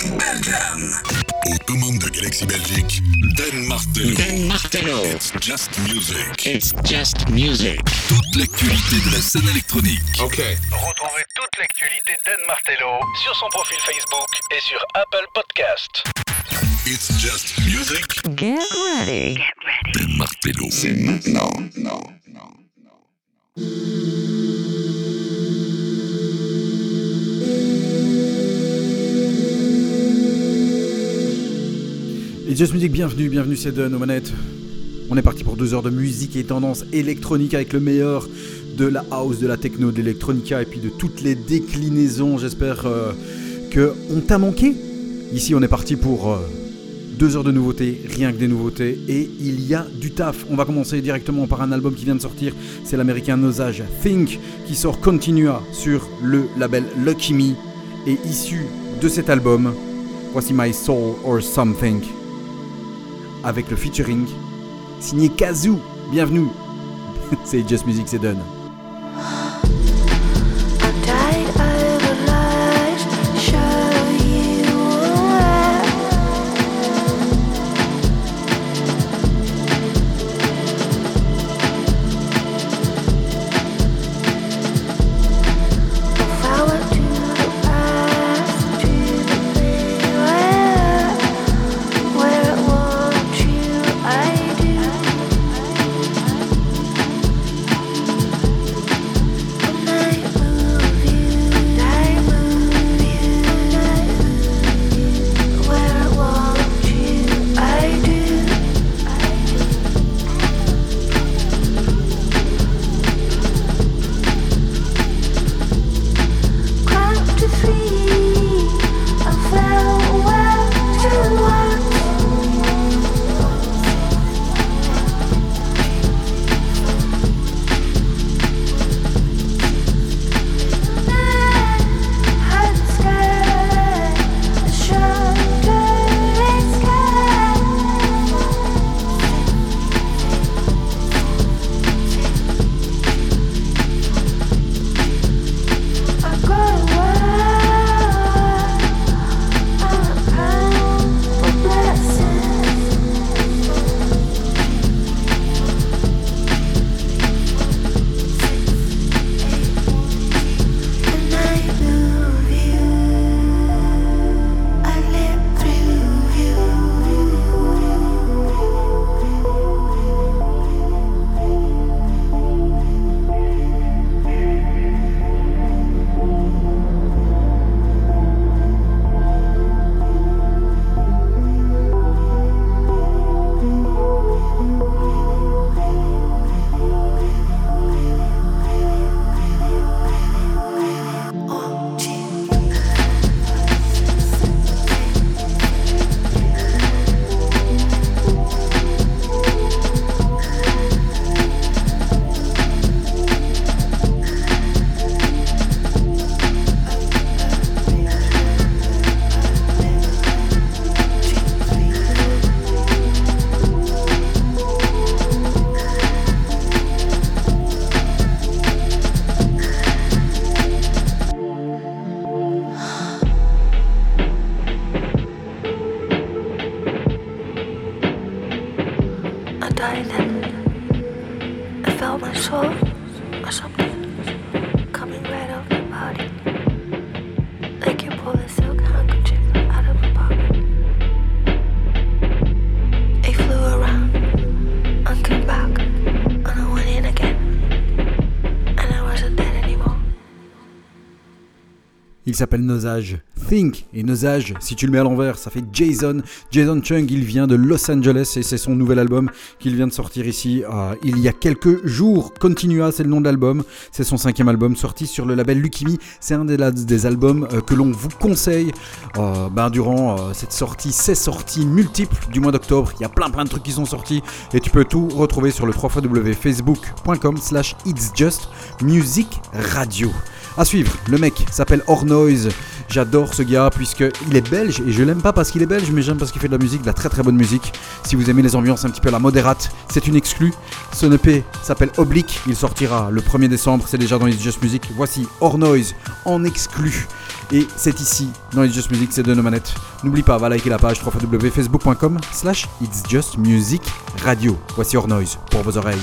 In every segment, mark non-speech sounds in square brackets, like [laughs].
Aux commandes de Galaxy Belgique, Dan Martello. Dan Martello. It's just music. It's just music. Toute l'actualité de la scène électronique. Ok. Retrouvez toute l'actualité d'Anne Martello sur son profil Facebook et sur Apple Podcast. It's just music. Get ready. Dan Martello. C'est maintenant. Et Just Music, bienvenue, bienvenue, c'est Dun aux manettes. On est parti pour deux heures de musique et tendance électronique avec le meilleur de la house, de la techno, de l'électronica et puis de toutes les déclinaisons. J'espère euh, que on t'a manqué. Ici, on est parti pour euh, deux heures de nouveautés, rien que des nouveautés, et il y a du taf. On va commencer directement par un album qui vient de sortir. C'est l'américain Nosage Think qui sort Continua sur le label Lucky Me. Et issu de cet album, voici My Soul or Something avec le featuring signé Kazoo. Bienvenue. [laughs] c'est Just Music, c'est done. S'appelle Nosage Think. Et Nosage, si tu le mets à l'envers, ça fait Jason. Jason Chung, il vient de Los Angeles et c'est son nouvel album qu'il vient de sortir ici euh, il y a quelques jours. Continua, c'est le nom de l'album. C'est son cinquième album sorti sur le label Lucky Me. C'est un des, des albums euh, que l'on vous conseille euh, ben, durant cette sortie, ces sorties multiples du mois d'octobre. Il y a plein plein de trucs qui sont sortis et tu peux tout retrouver sur le www.facebook.com slash it's just music radio. À suivre, le mec s'appelle Ornoise. J'adore ce gars puisqu'il est belge et je l'aime pas parce qu'il est belge, mais j'aime parce qu'il fait de la musique, de la très très bonne musique. Si vous aimez les ambiances un petit peu la modérate, c'est une exclue. Son EP s'appelle Oblique, il sortira le 1er décembre, c'est déjà dans les Just Music. Voici Ornoise en exclu. Et c'est ici, dans It's Just Music, c'est de nos manettes. N'oublie pas, va liker la page www.facebook.com slash It's Just Music Radio. Voici Hors Noise pour vos oreilles.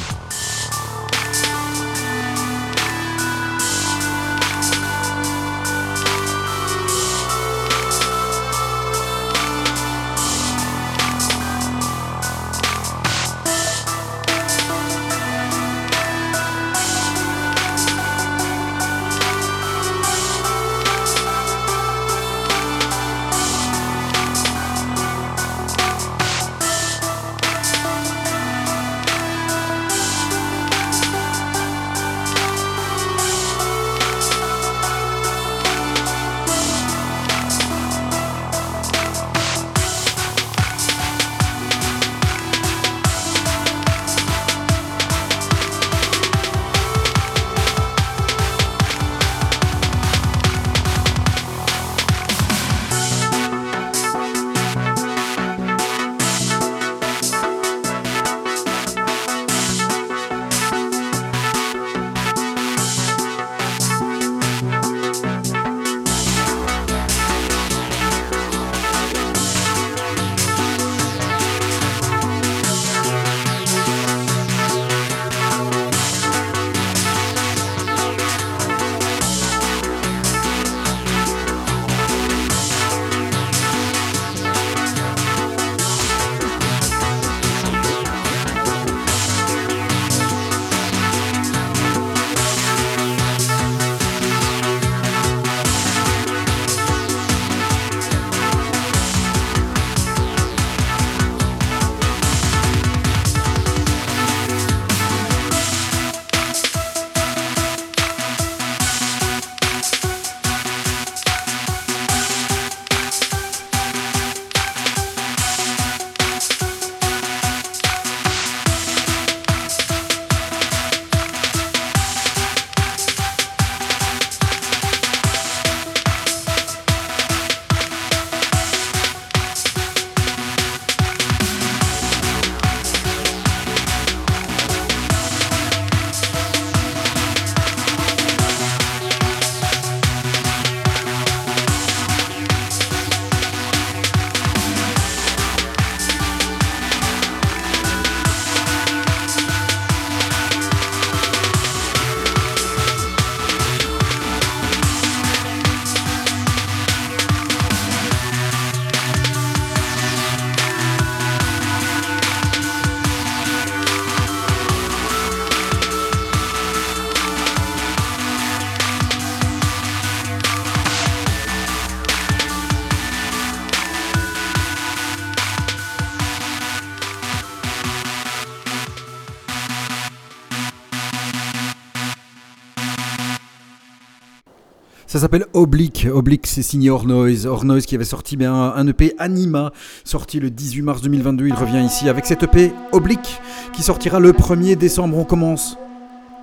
Ça s'appelle Oblique. Oblique, c'est signé Ornoise. Ornoise qui avait sorti bien un EP Anima, sorti le 18 mars 2022. Il revient ici avec cet EP Oblique qui sortira le 1er décembre. On commence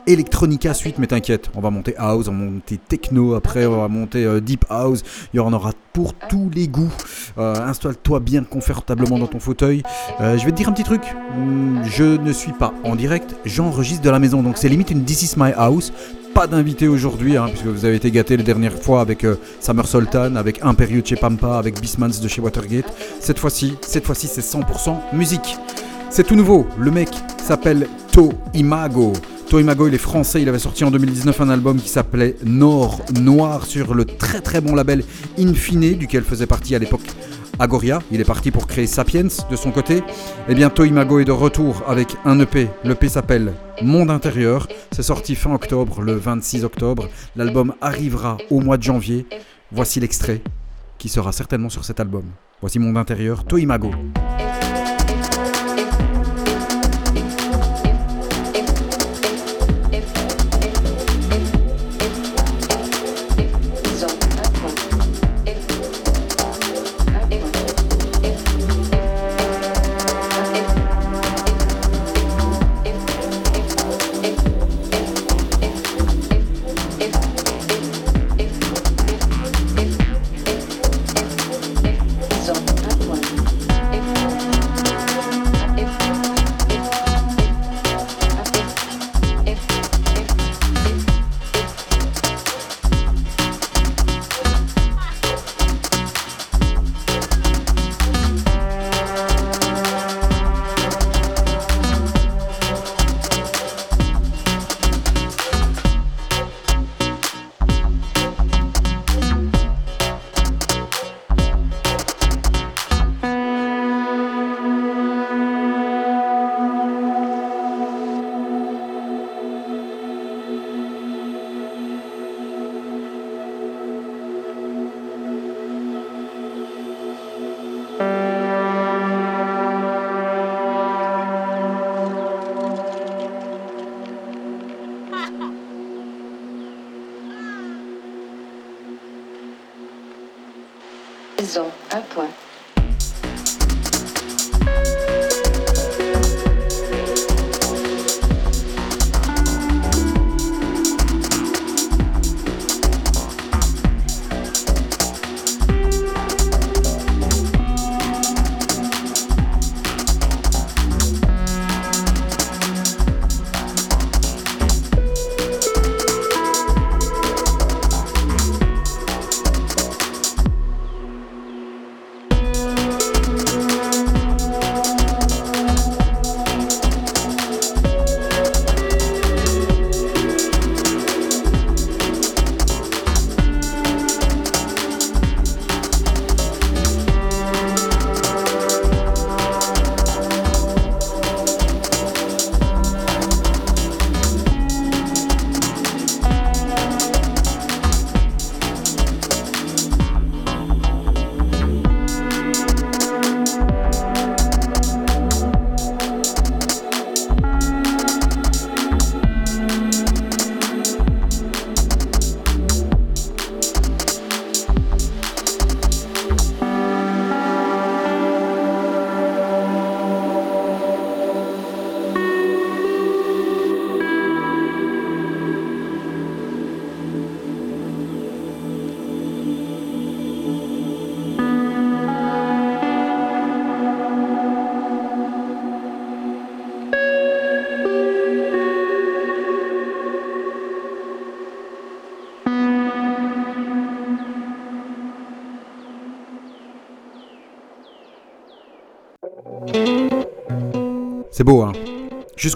Electronica suite, mais t'inquiète, on va monter house, on va monter techno, après on va monter euh, deep house, il y en aura pour tous les goûts. Euh, Installe-toi bien confortablement dans ton fauteuil. Euh, je vais te dire un petit truc, Hmm, je ne suis pas en direct, j'enregistre de la maison, donc c'est limite une This is my house. Pas d'invité aujourd'hui, hein, puisque vous avez été gâtés la dernière fois avec euh, Summer Sultan, avec Imperial de chez Pampa, avec Bismans de chez Watergate. Cette fois-ci, cette fois-ci c'est 100% musique. C'est tout nouveau, le mec s'appelle To Imago. To Imago, il est français, il avait sorti en 2019 un album qui s'appelait Nord Noir sur le très très bon label Infine, duquel faisait partie à l'époque Agoria. Il est parti pour créer Sapiens de son côté. Et bien To Imago est de retour avec un EP. L'EP s'appelle Monde Intérieur. C'est sorti fin octobre, le 26 octobre. L'album arrivera au mois de janvier. Voici l'extrait qui sera certainement sur cet album. Voici Monde Intérieur, To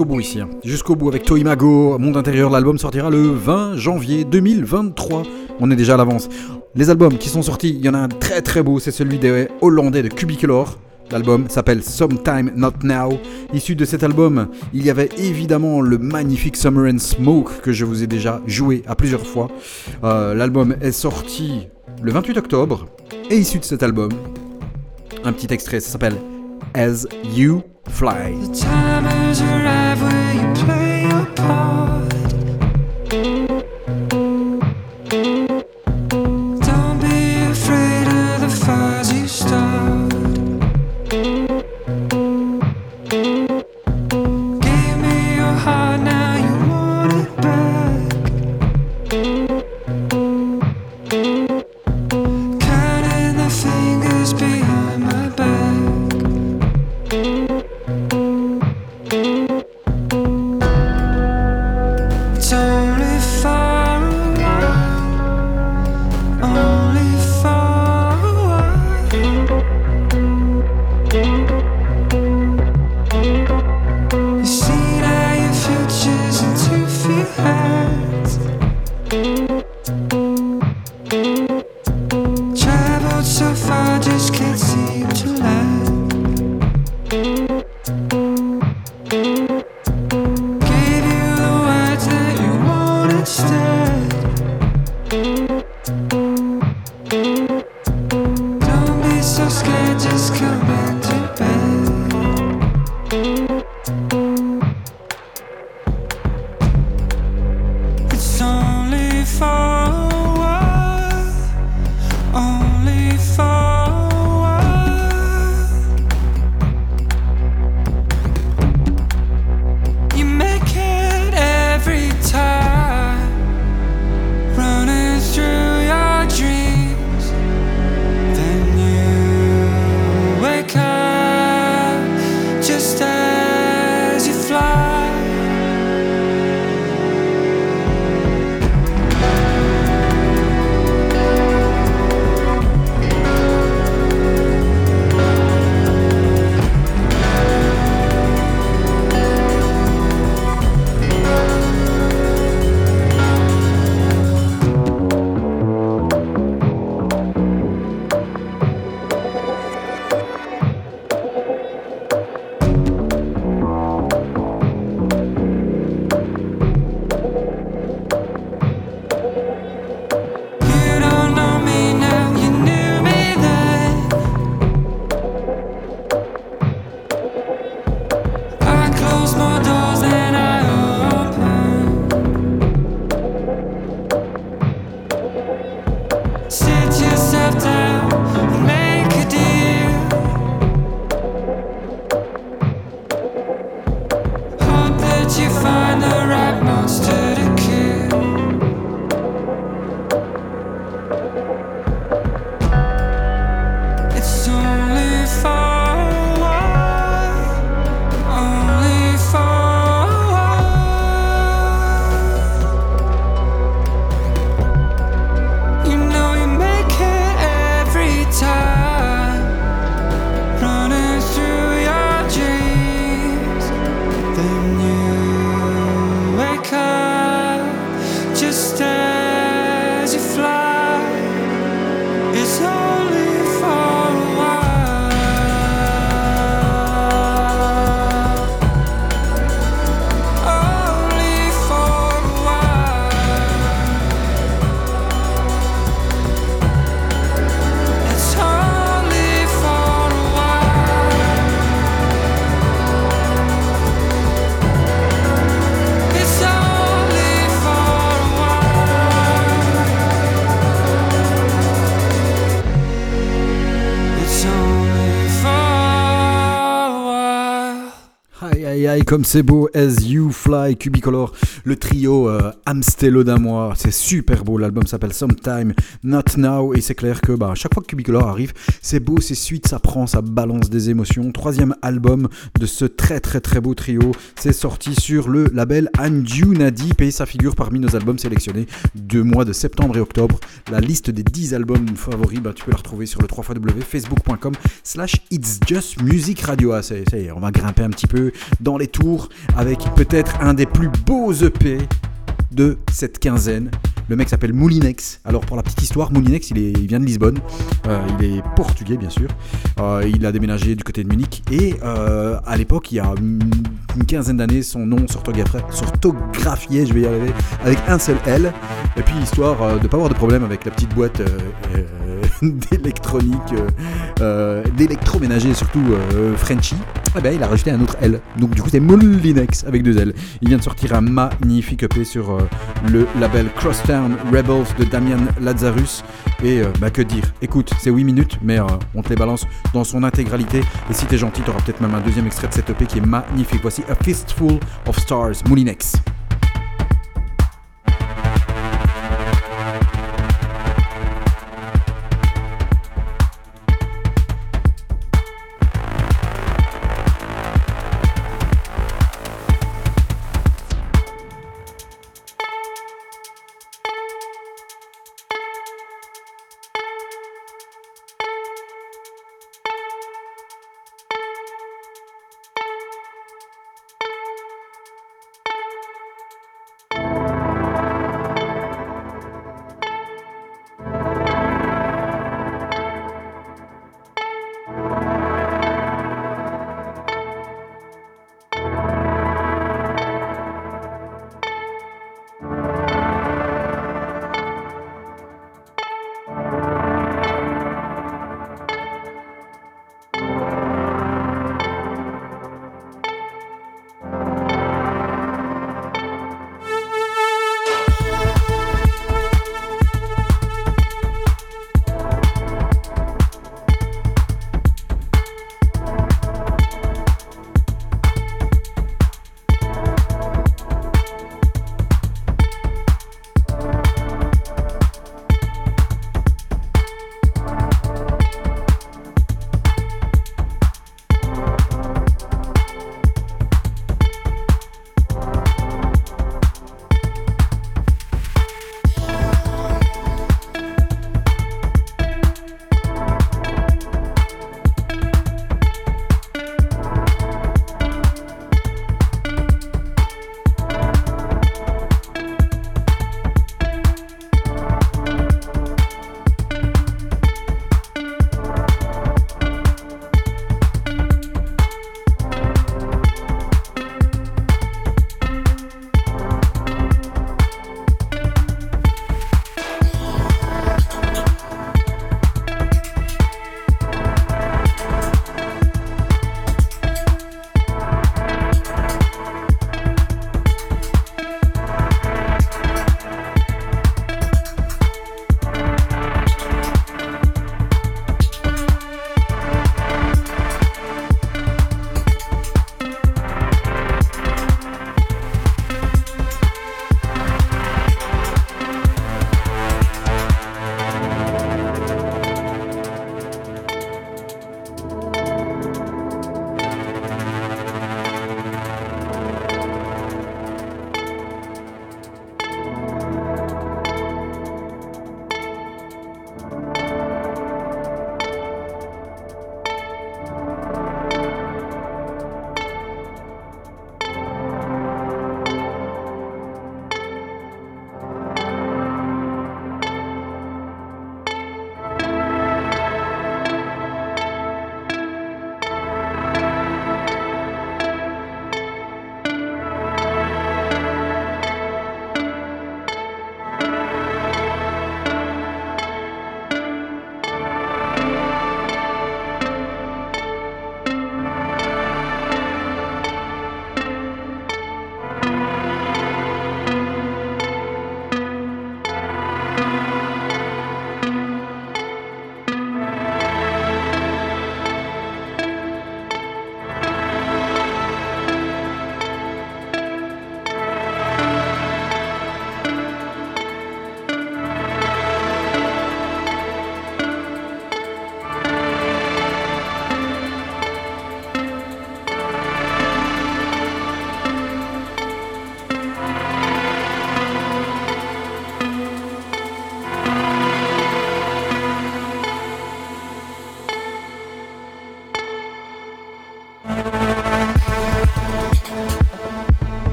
Jusqu'au bout ici, hein. jusqu'au bout avec Toimago, Monde Intérieur, l'album sortira le 20 janvier 2023. On est déjà à l'avance. Les albums qui sont sortis, il y en a un très très beau, c'est celui des Hollandais de Cubicolor. L'album s'appelle Sometime Not Now. Issu de cet album, il y avait évidemment le magnifique Summer and Smoke que je vous ai déjà joué à plusieurs fois. Euh, L'album est sorti le 28 octobre. Et issu de cet album, un petit extrait, ça s'appelle As You Fly. Comme c'est beau, As You Fly, Cubicolor, le trio euh, Amstello c'est super beau, l'album s'appelle Sometime, Not Now, et c'est clair que bah, chaque fois que Cubicolor arrive, c'est beau, c'est suite, ça prend, ça balance des émotions. Troisième album de ce très très très beau trio, c'est sorti sur le label Anjuna Deep et ça figure parmi nos albums sélectionnés du mois de septembre et octobre. La liste des 10 albums favoris, bah, tu peux la retrouver sur le 3 facebook.com slash It's Just Music Radio. Ah, ça on va grimper un petit peu dans les tours avec peut-être un des plus beaux EP de cette quinzaine. Le mec s'appelle Moulinex. Alors pour la petite histoire, Moulinex, il, est, il vient de Lisbonne. Euh, il est portugais bien sûr. Euh, il a déménagé du côté de Munich. Et euh, à l'époque, il y a une quinzaine d'années, son nom s'orthographiait, je vais y arriver, avec un seul L. Et puis histoire de pas avoir de problème avec la petite boîte [laughs] d'électronique, d'électroménager surtout Frenchy, eh ben, il a rajouté un autre L. Donc du coup c'est Moulinex avec deux L. Il vient de sortir un magnifique EP sur le label Crosstown Rebels de Damian Lazarus. Et euh, bah que dire Écoute, c'est 8 minutes, mais euh, on te les balance dans son intégralité. Et si t'es gentil, t'auras peut-être même un deuxième extrait de cette EP qui est magnifique. Voici A Fistful of Stars, Moulinex.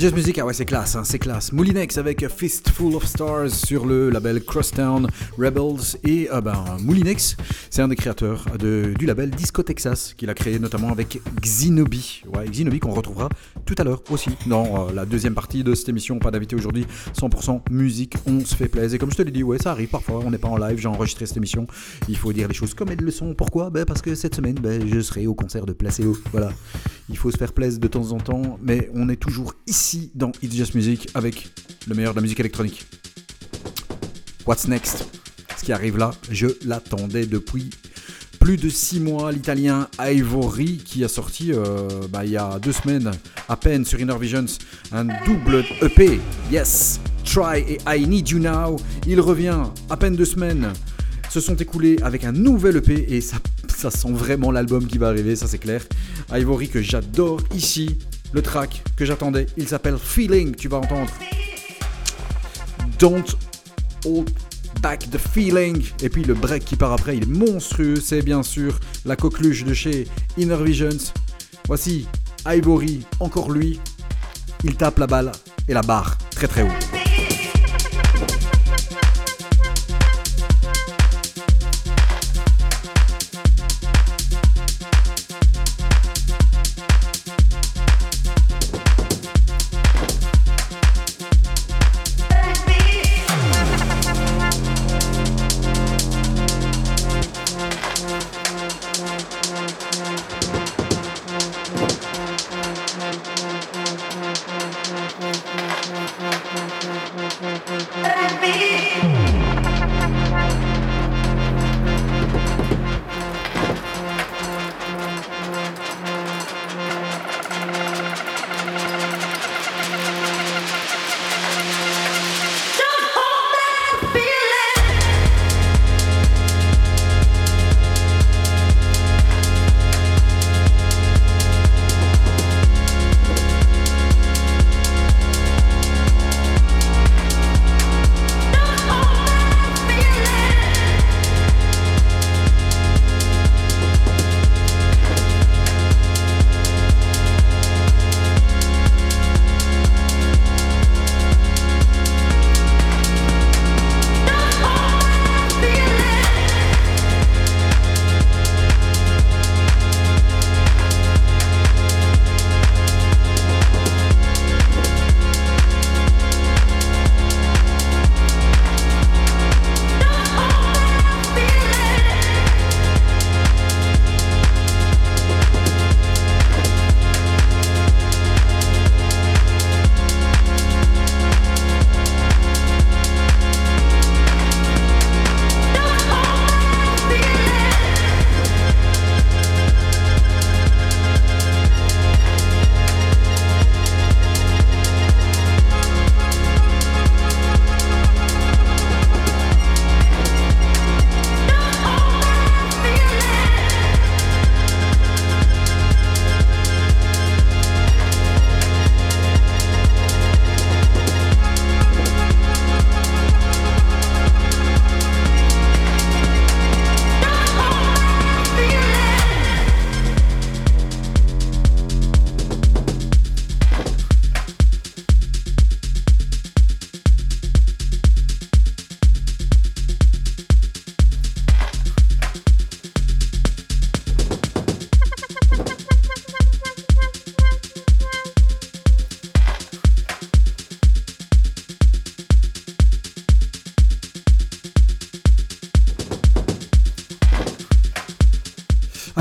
Jazz Music, ah ouais, c'est classe, hein, c'est classe. Moulinex avec Fistful of Stars sur le label Crosstown Rebels. Et euh, ben, Moulinex, c'est un des créateurs du label Disco Texas, qu'il a créé notamment avec Xinobi. Ouais, Xinobi qu'on retrouvera tout à l'heure aussi dans euh, la deuxième partie de cette émission. Pas d'invité aujourd'hui, 100% musique, on se fait plaisir. Et comme je te l'ai dit, ouais, ça arrive parfois, on n'est pas en live, j'ai enregistré cette émission. Il faut dire les choses comme elles le sont. Pourquoi? Ben, Parce que cette semaine, ben, je serai au concert de Placebo. Voilà. Il faut se faire plaisir de temps en temps, mais on est toujours ici dans It's Just Music avec le meilleur de la musique électronique. What's next? Ce qui arrive là, je l'attendais depuis plus de 6 mois. L'italien Ivory qui a sorti euh, bah, il y a deux semaines à peine sur Inner Visions un double EP. Yes, Try et I Need You Now. Il revient à peine deux semaines se sont écoulés avec un nouvel EP et ça, ça sent vraiment l'album qui va arriver, ça c'est clair. Ivory que j'adore ici, le track que j'attendais, il s'appelle Feeling, tu vas entendre. Don't hold back the feeling. Et puis le break qui part après, il est monstrueux, c'est bien sûr la coqueluche de chez Inner Visions. Voici Ivory, encore lui, il tape la balle et la barre très très haut.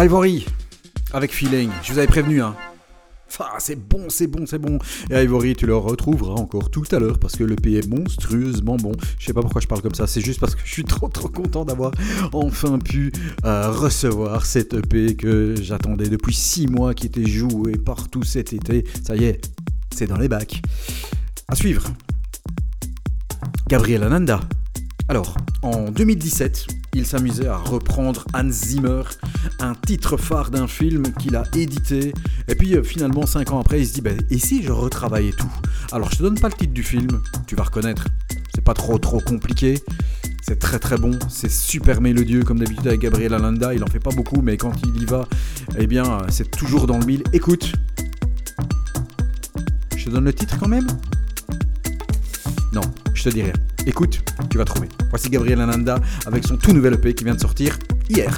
Ivory, avec feeling. Je vous avais prévenu, hein. C'est bon, c'est bon, c'est bon. Et Ivory, tu le retrouveras encore tout à l'heure parce que le est monstrueusement bon. Je sais pas pourquoi je parle comme ça, c'est juste parce que je suis trop trop content d'avoir enfin pu euh, recevoir cette EP que j'attendais depuis 6 mois, qui était joué partout cet été. Ça y est, c'est dans les bacs. À suivre. Gabriel Ananda. Alors, en 2017, il s'amusait à reprendre Hans Zimmer, un titre phare d'un film qu'il a édité. Et puis euh, finalement, 5 ans après, il se dit, bah, et si je retravaillais tout? Alors je te donne pas le titre du film, tu vas reconnaître. C'est pas trop trop compliqué. C'est très très bon, c'est super mélodieux comme d'habitude avec Gabriel Alanda, il en fait pas beaucoup mais quand il y va, eh bien c'est toujours dans le mille. Écoute, je te te donne le titre quand même? Non, je te dis rien. Écoute, tu vas trouver. Voici Gabriel Ananda avec son tout nouvel EP qui vient de sortir hier.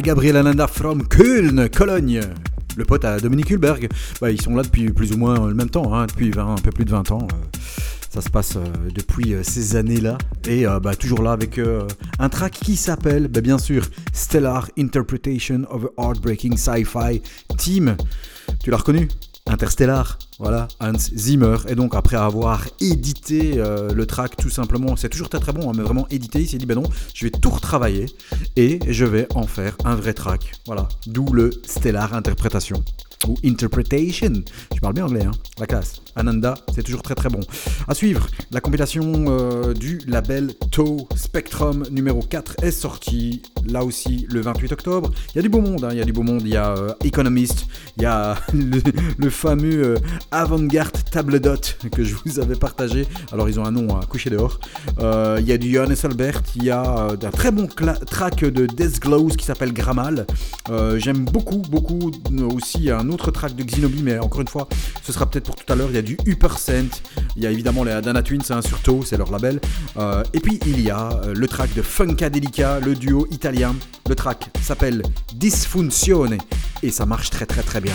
Gabriel Ananda from Köln, Cologne. Le pote à Dominique Hulberg. Bah, ils sont là depuis plus ou moins le même temps, hein, depuis 20, un peu plus de 20 ans. euh, ça se passe euh, depuis euh, ces années-là. Et bah, toujours là avec un track qui s'appelle, bah, bien sûr, Stellar Interpretation of a Heartbreaking Sci-Fi Team. Tu l'as reconnu? Interstellar, voilà, Hans Zimmer. Et donc après avoir édité le track tout simplement, c'est toujours très très bon, hein, mais vraiment édité, il s'est dit ben non, je vais tout retravailler et je vais en faire un vrai track. Voilà, d'où le Stellar Interpretation ou Interpretation. Je parle bien anglais, hein, la classe. Ananda, c'est toujours très très bon. À suivre, la compilation euh, du label Toe Spectrum numéro 4 est sortie là aussi le 28 octobre. Il y a du beau monde, hein, il y a du beau monde, il y a Economist, il y a [laughs] le, fameux euh, Avant-Garde Table Dot que je vous avais partagé. Alors ils ont un nom à coucher dehors. Euh, il y a du Johannes Albert, il y a un très bon track de Death Glows qui s'appelle Gramal. J'aime beaucoup, beaucoup aussi un autre track de Xinobi, mais encore une fois, ce sera peut-être tout à l'heure. Il y a du Upper Scent, il y a évidemment les Adana Twins, hein, sur Toe, c'est leur label. Euh, et puis il y a euh, le track de Funkadelica, le duo italien. Le track s'appelle Disfunzione et ça marche très très très bien.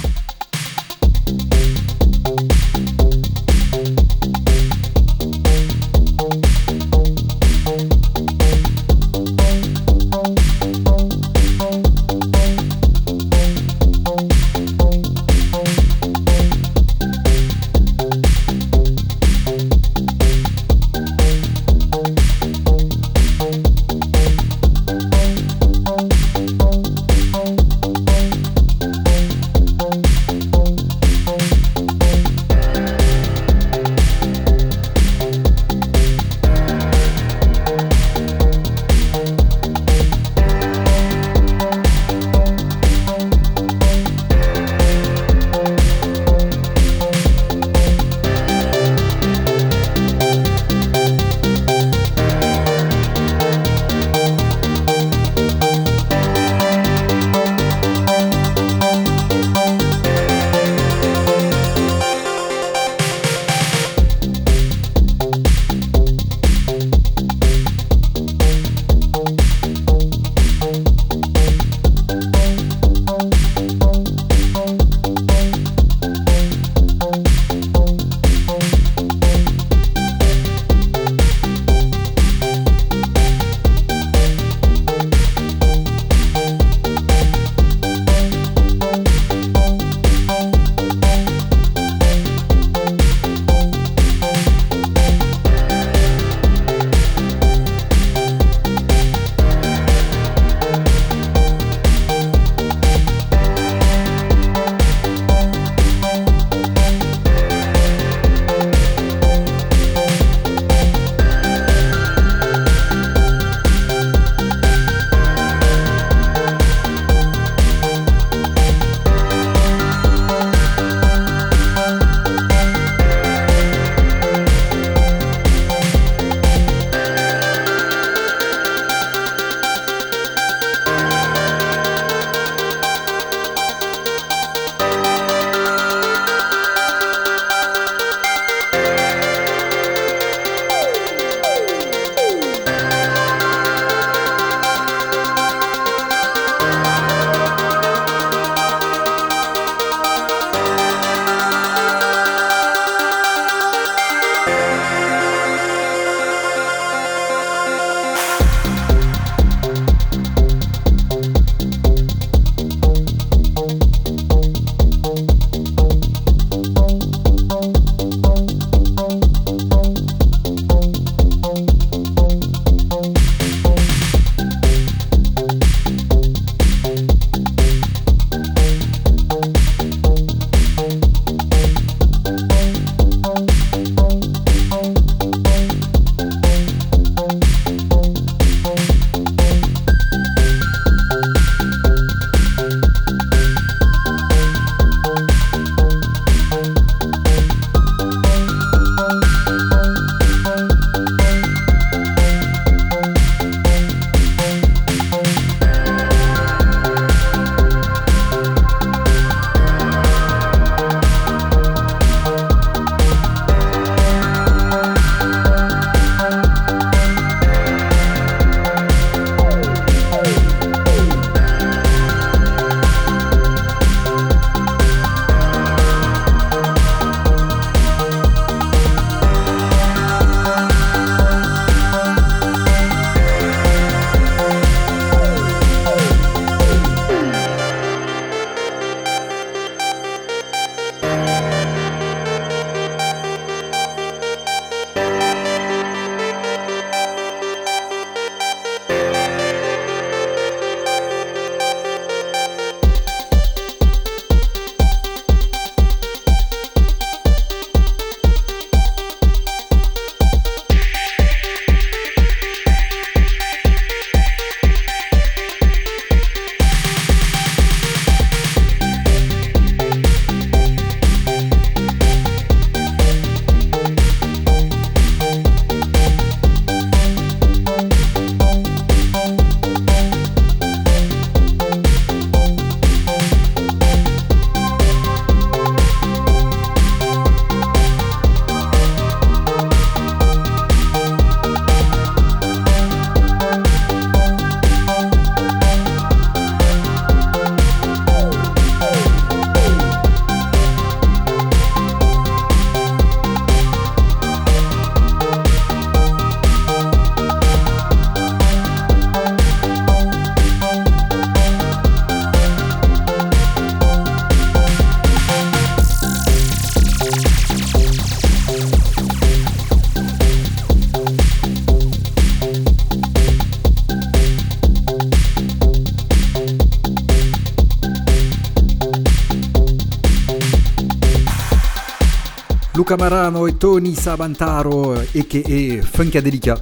Luca Marano et Tony Sabantaro, a.k.a. Funkadelica.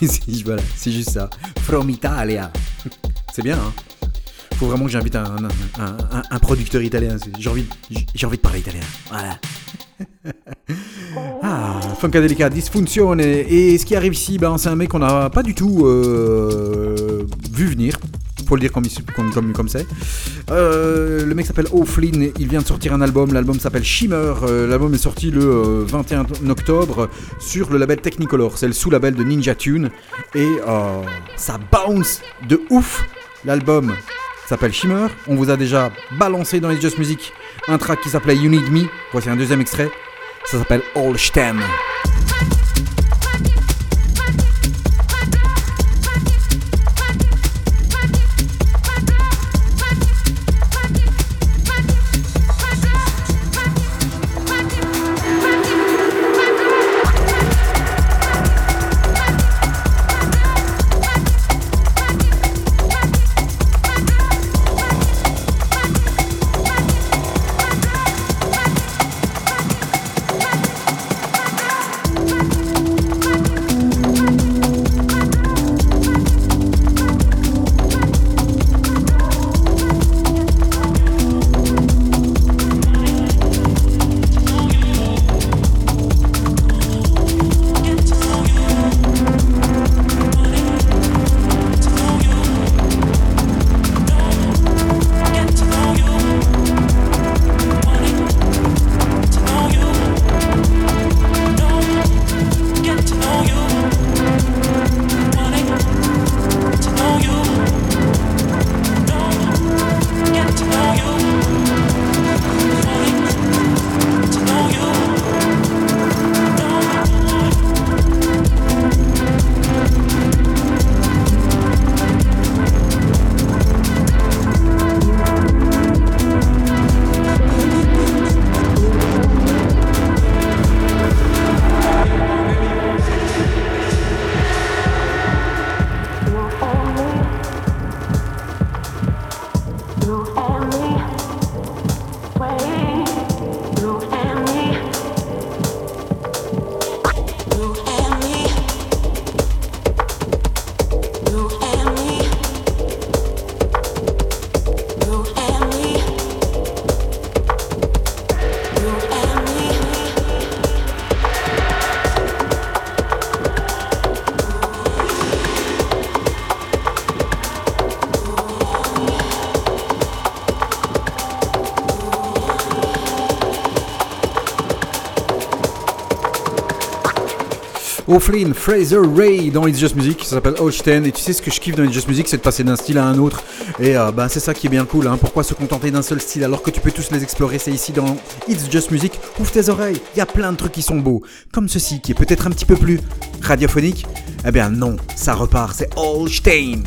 [laughs] Voilà, c'est juste ça. From Italia. C'est bien, hein Faut vraiment que j'invite un, un- un- un- un producteur italien. J'ai envie, j'ai- envie de parler italien. Voilà. [laughs] Ah, Funkadelica, Dysfunzione. Et ce qui arrive ici, ben, c'est un mec qu'on n'a pas du tout euh, vu venir. Faut le dire comme, comme, comme c'est. Euh, le mec s'appelle O'Flynn, il vient de sortir un album, l'album s'appelle Shimmer, Euh, l'album est sorti le euh, 21 octobre sur le label Technicolor, c'est le sous-label de Ninja Tune, et euh, ça bounce de ouf, l'album s'appelle Shimmer, on vous a déjà balancé dans les Just Music un track qui s'appelait You Need Me, voici un deuxième extrait, ça s'appelle All Stem. O'Flynn, Fraser Ray dans It's Just Music, ça s'appelle Holstein. Et tu sais ce que je kiffe dans It's Just Music, c'est de passer d'un style à un autre. Et euh, ben, c'est ça qui est bien cool. Hein. Pourquoi se contenter d'un seul style alors que tu peux tous les explorer? C'est ici dans It's Just Music. Ouvre tes oreilles, il y a plein de trucs qui sont beaux. Comme ceci qui est peut-être un petit peu plus radiophonique. Eh bien non, ça repart, c'est Holstein.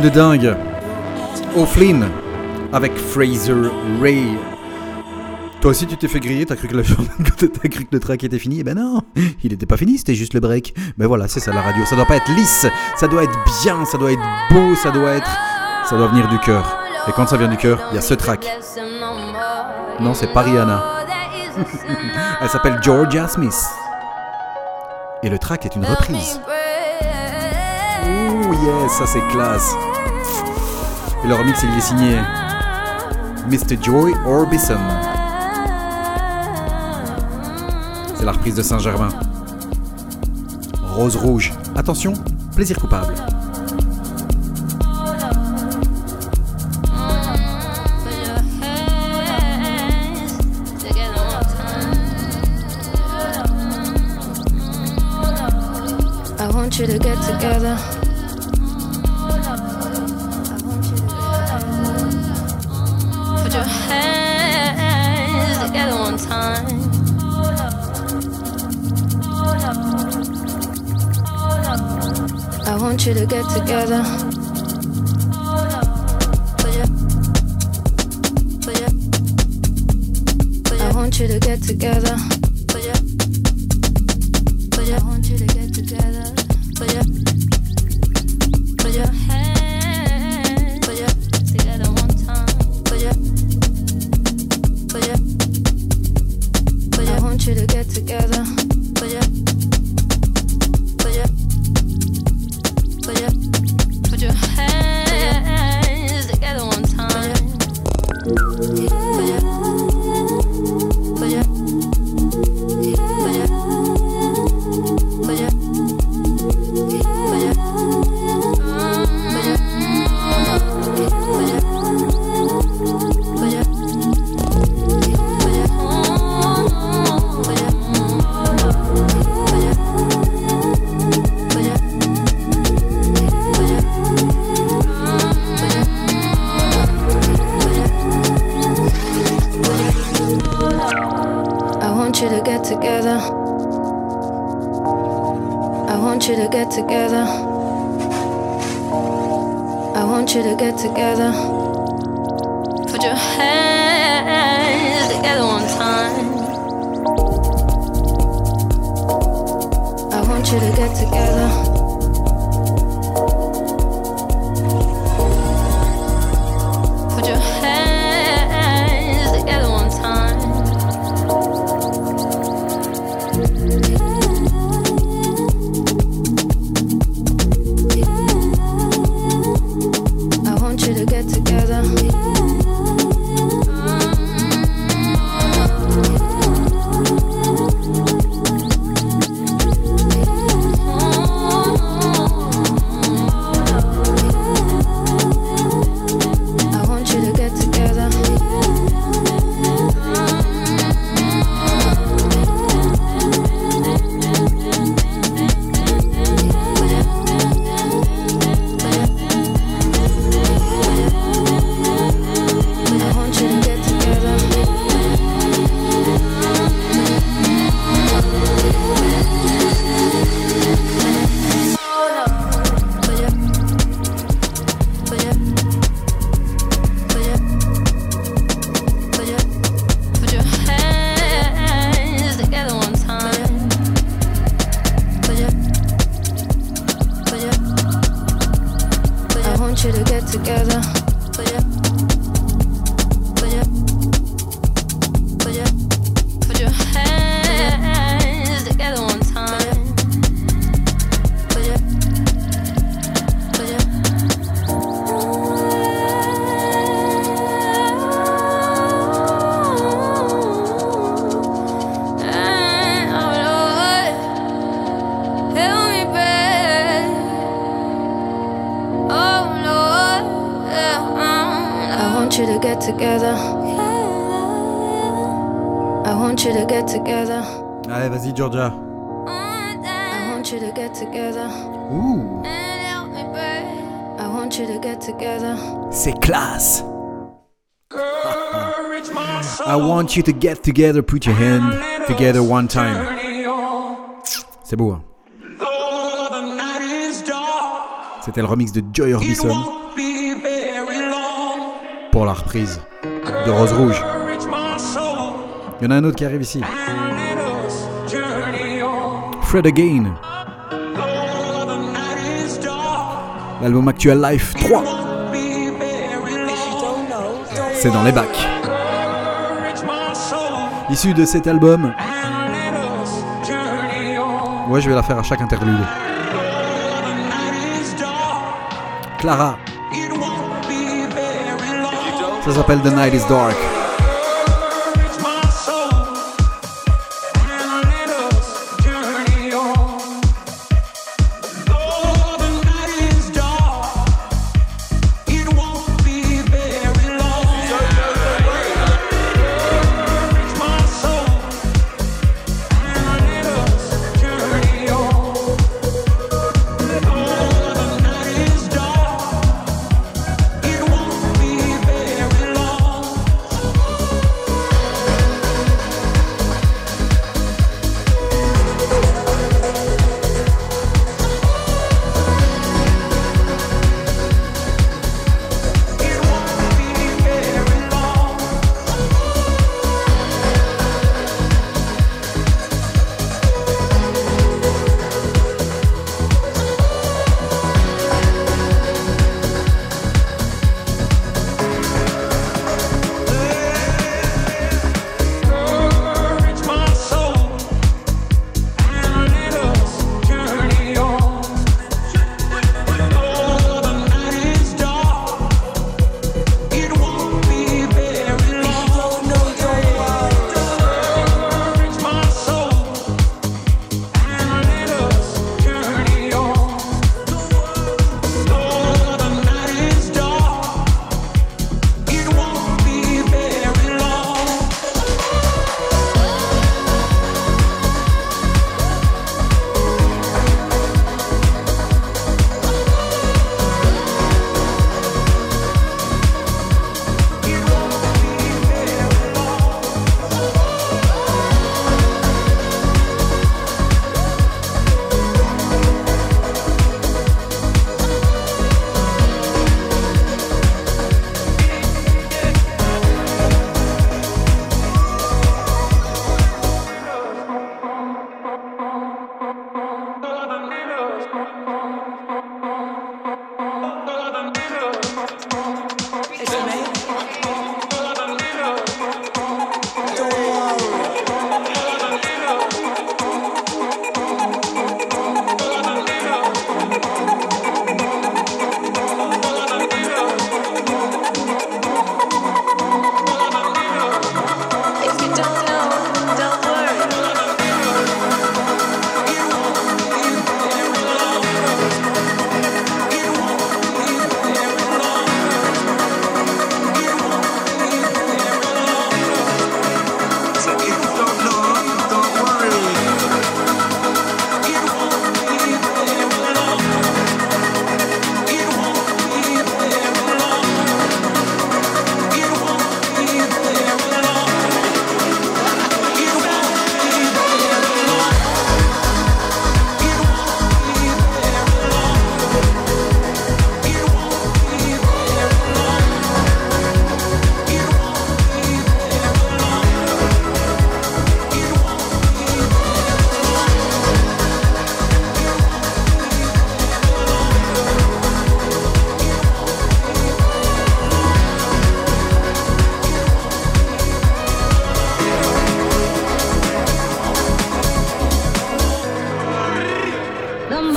de dingue. O'Flynn avec Fraser Ray. Toi aussi, tu t'es fait griller, t'as cru, que le... [laughs] cru que le track était fini? Et ben non, il n'était pas fini, c'était juste le break. Mais voilà, c'est ça la radio. Ça doit pas être lisse, ça doit être bien, ça doit être beau, ça doit être. Ça doit venir du cœur. Et quand ça vient du cœur, il y a ce track. Non, c'est pas Rihanna. [laughs] Elle s'appelle Georgia Smith. Et le track est une reprise. Oh yes, ça c'est classe. Et leur mix, il est signé Mr. Joy Orbison. C'est la reprise de Saint-Germain. Rose Rouge. Attention, plaisir coupable. together. want you to get together, put your hand together one time. C'est beau. Hein. C'était le remix de Joy Orbison pour la reprise de Rose Rouge. Il y en a un autre qui arrive ici. Fred Again. L'album actuel Life 3. C'est dans les bacs. Issu de cet album. Ouais, je vais la faire à chaque interlude. Clara. Ça s'appelle The Night is Dark.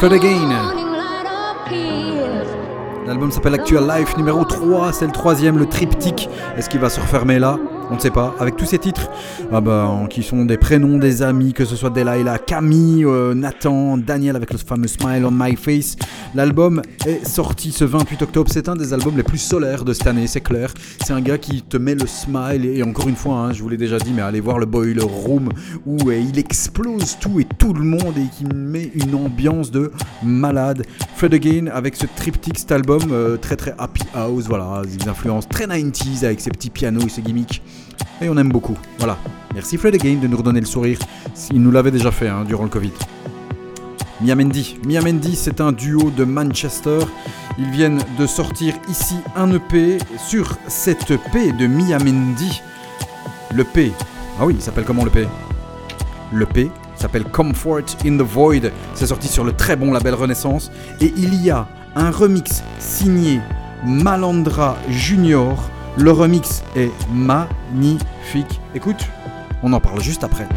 Fred Again. L'album s'appelle Actual Life numéro 3, c'est le troisième, le triptyque. Est-ce qu'il va se refermer là? On ne sait pas. Avec tous ces titres, ah bah, qui sont des prénoms des amis, que ce soit Delilah, Camille, euh, Nathan, Daniel avec le fameux Smile on My Face. L'album est sorti ce 28 octobre. C'est un des albums les plus solaires de cette année, c'est clair. C'est un gars qui te met le smile. Et encore une fois, hein, je vous l'ai déjà dit, mais allez voir le Boiler Room où euh, il explose tout et tout le monde et qui met une ambiance de malade. Fred Again avec ce triptyque, cet album euh, très très happy house, voilà, des influences très 90s avec ses petits pianos et ses gimmicks. Et on aime beaucoup. Voilà. Merci Fred Again de nous redonner le sourire. Il nous l'avait déjà fait hein, durant le Covid. Miamendi. Miamendi, c'est un duo de Manchester. Ils viennent de sortir ici un EP. Sur cet EP de Miamendi, le P. Ah oui, il s'appelle comment le P? Le P s'appelle Comfort in the Void. C'est sorti sur le très bon label Renaissance. Et il y a un remix signé Malandra Junior. Le remix est magnifique. Écoute, on en parle juste après.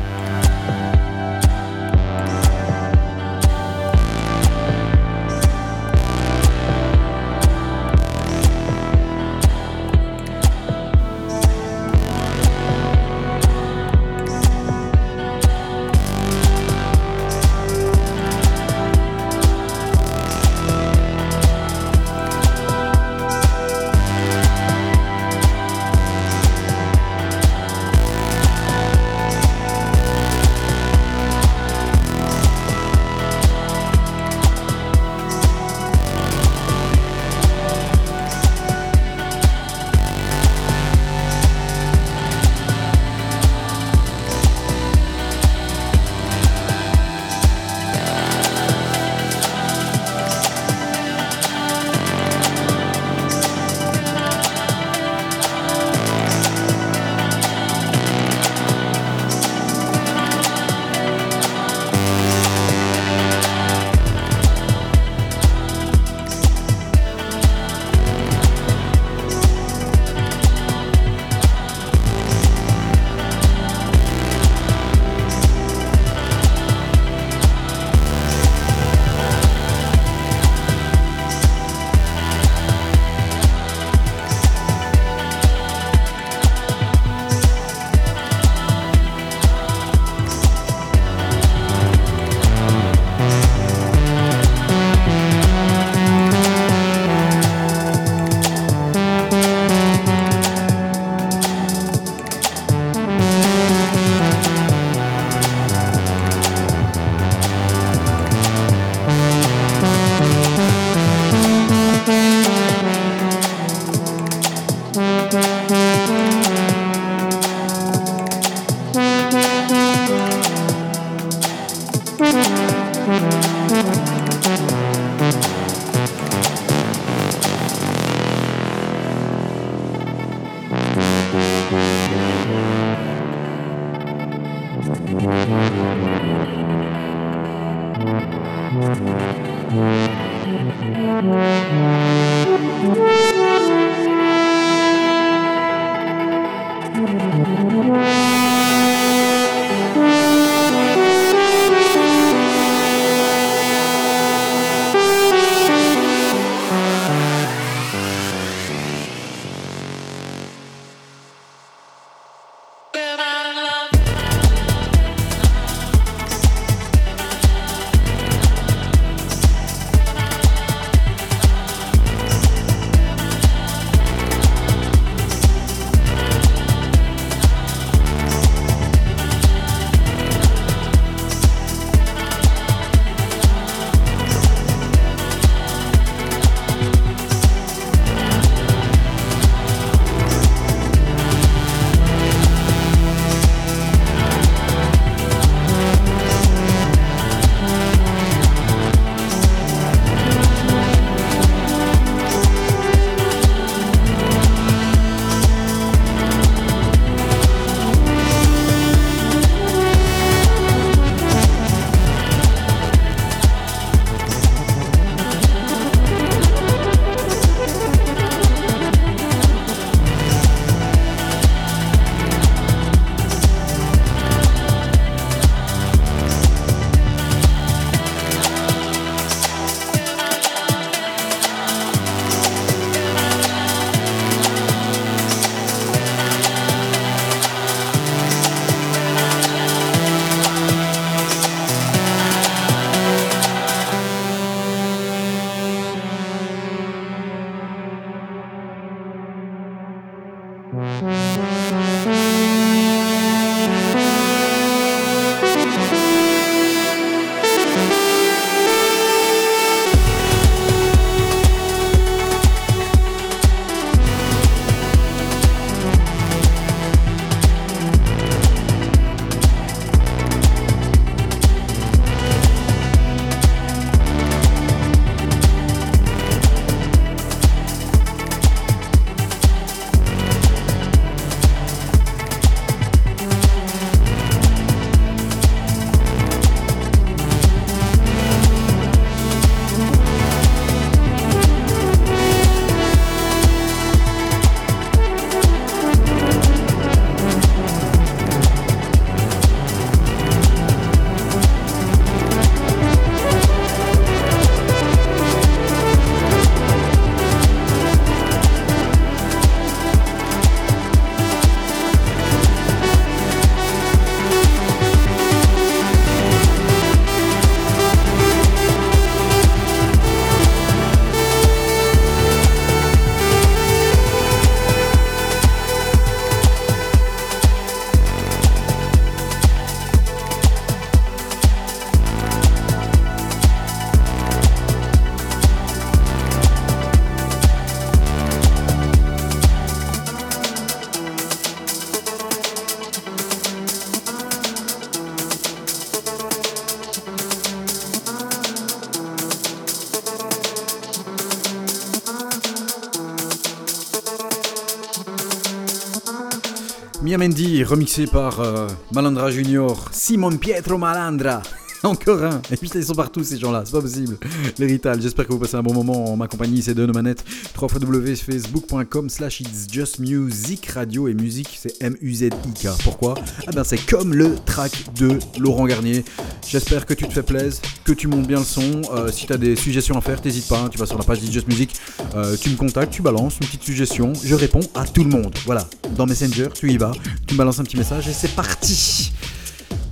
Remixé par euh, Malandra Junior, Simon Pietro Malandra. [laughs] Encore un Et putain, ils sont partout ces gens-là, c'est pas possible. L'héritage, j'espère que vous passez un bon moment en ma compagnie, c'est de nos manettes. www.facebook.com slash it's just music radio et musique c'est M-U-Z-I-K. Pourquoi? Ah ben c'est comme le track de Laurent Garnier. J'espère que tu te fais plaisir, que tu montes bien le son. Euh, si t'as des suggestions à faire, t'hésites pas, hein, tu vas sur la page It's Just Music, euh, tu me contactes, tu balances une petite suggestion, je réponds à tout le monde. Voilà, dans Messenger, tu y vas, tu me balances un petit message et c'est parti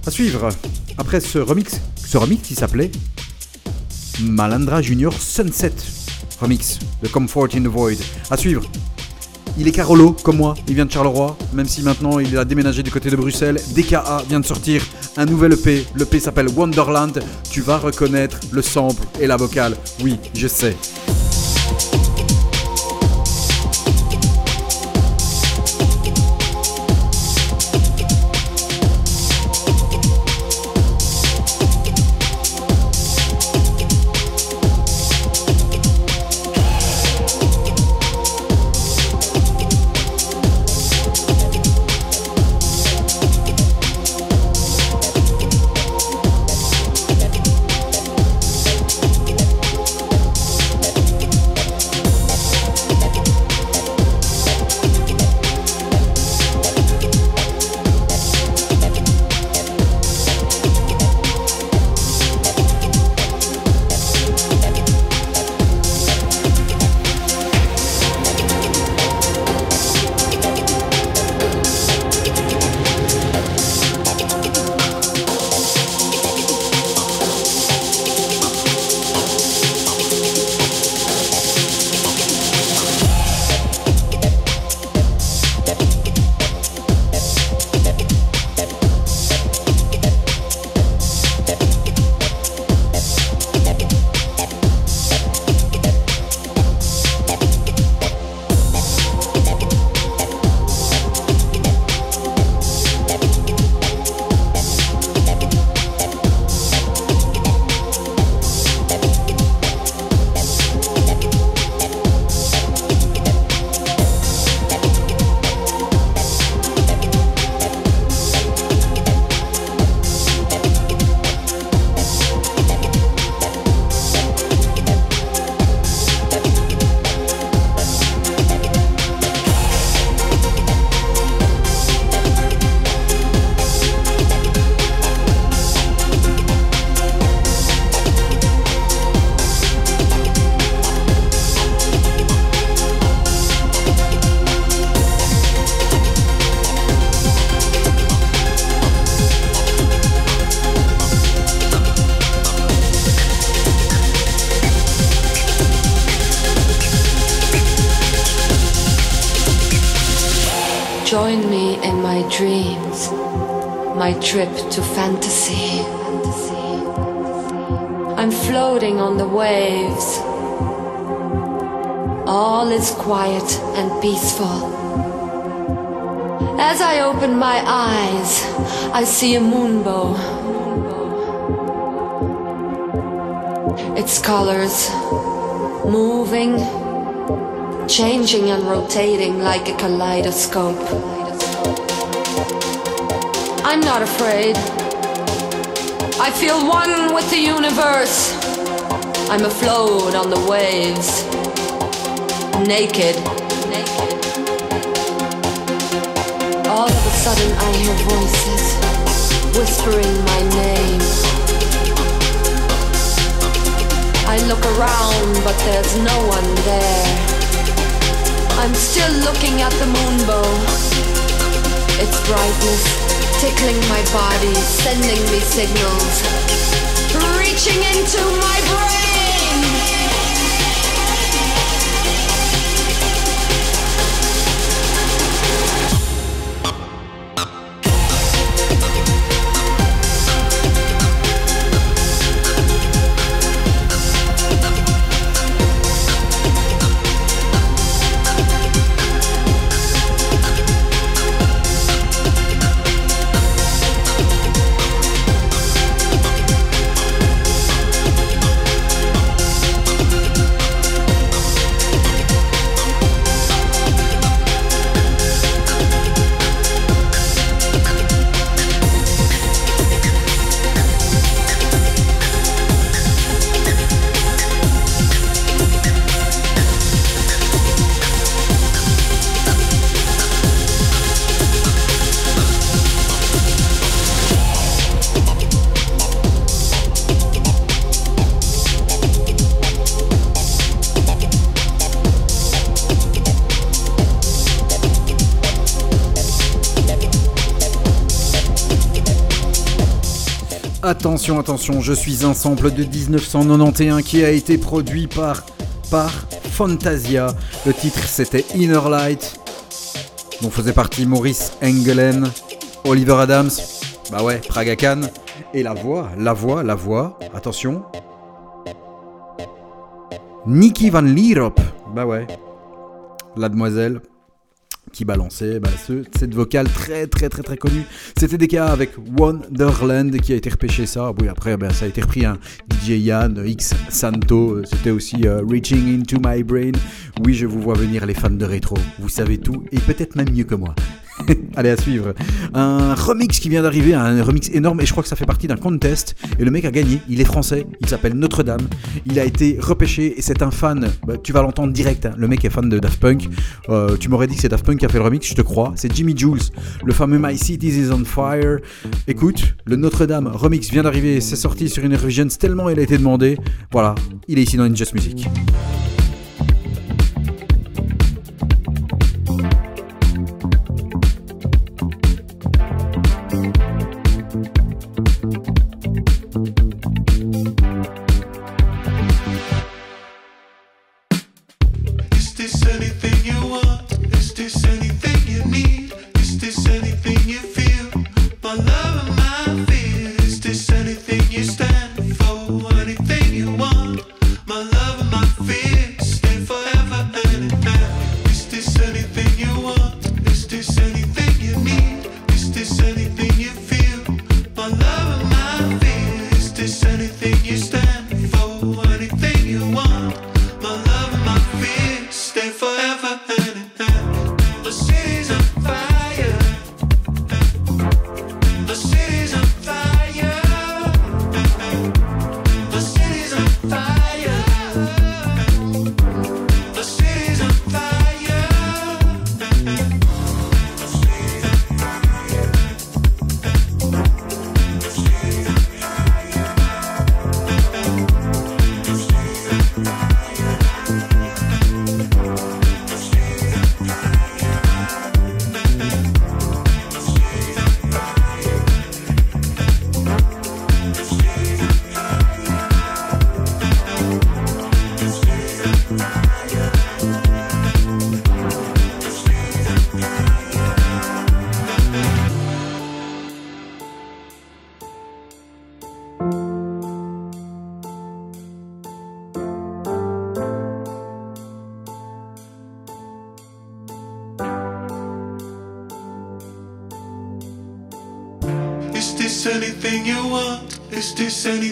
à suivre, après ce remix, ce remix qui s'appelait Malandra Junior Sunset remix de Comfort in the Void. À suivre. Il est Carolo, comme moi, il vient de Charleroi, même si maintenant il a déménagé du côté de Bruxelles. DKA vient de sortir un nouvel EP. L'EP s'appelle Wonderland. Tu vas reconnaître le sample et la vocale. Oui, je sais. Join me in my dreams, my trip to fantasy. I'm floating on the waves. All is quiet and peaceful. As I open my eyes, I see a moonbow. Its colors moving changing and rotating like a kaleidoscope. I'm not afraid. I feel one with the universe. I'm afloat on the waves. Naked. All of a sudden I hear voices whispering my name. I look around, but there's no one there. I'm still looking at the moonbow. Its brightness tickling my body, sending me signals, reaching into my brain. Attention, attention, je suis un sample de 1991 qui a été produit par, Fantasia. Le titre c'était Inner Light, dont faisait partie Maurice Engelen, Oliver Adams, bah ouais, Praga Khan, et la voix, la voix, la voix, attention, Nikki Van Lierop, bah ouais, la demoiselle qui balançait bah, ce- cette vocale très très très très connue. C'était des cas avec Wonderland qui a été repêché ça. Oui, après bah, ça a été repris un DJ Yann, X Santo. euh, C'était aussi euh, Reaching into My Brain. Oui, je vous vois venir les fans de rétro. Vous savez tout et peut-être même mieux que moi. [laughs] Allez à suivre. Un remix qui vient d'arriver, un remix énorme et je crois que ça fait partie d'un contest. Et le mec a gagné. Il est français. Il s'appelle Notre-Dame. Il a été repêché et c'est un fan. bah, tu vas l'entendre direct. hein. Le mec est fan de Daft Punk. Euh, tu m'aurais dit que c'est Daft Punk qui a fait le remix. Je te crois. C'est Jimmy Jules, le fameux My City is on Fire. Écoute, le Notre-Dame remix vient d'arriver. C'est sorti sur une Revisions tellement il a été demandé. Voilà. Il est ici dans Injust Music. This anything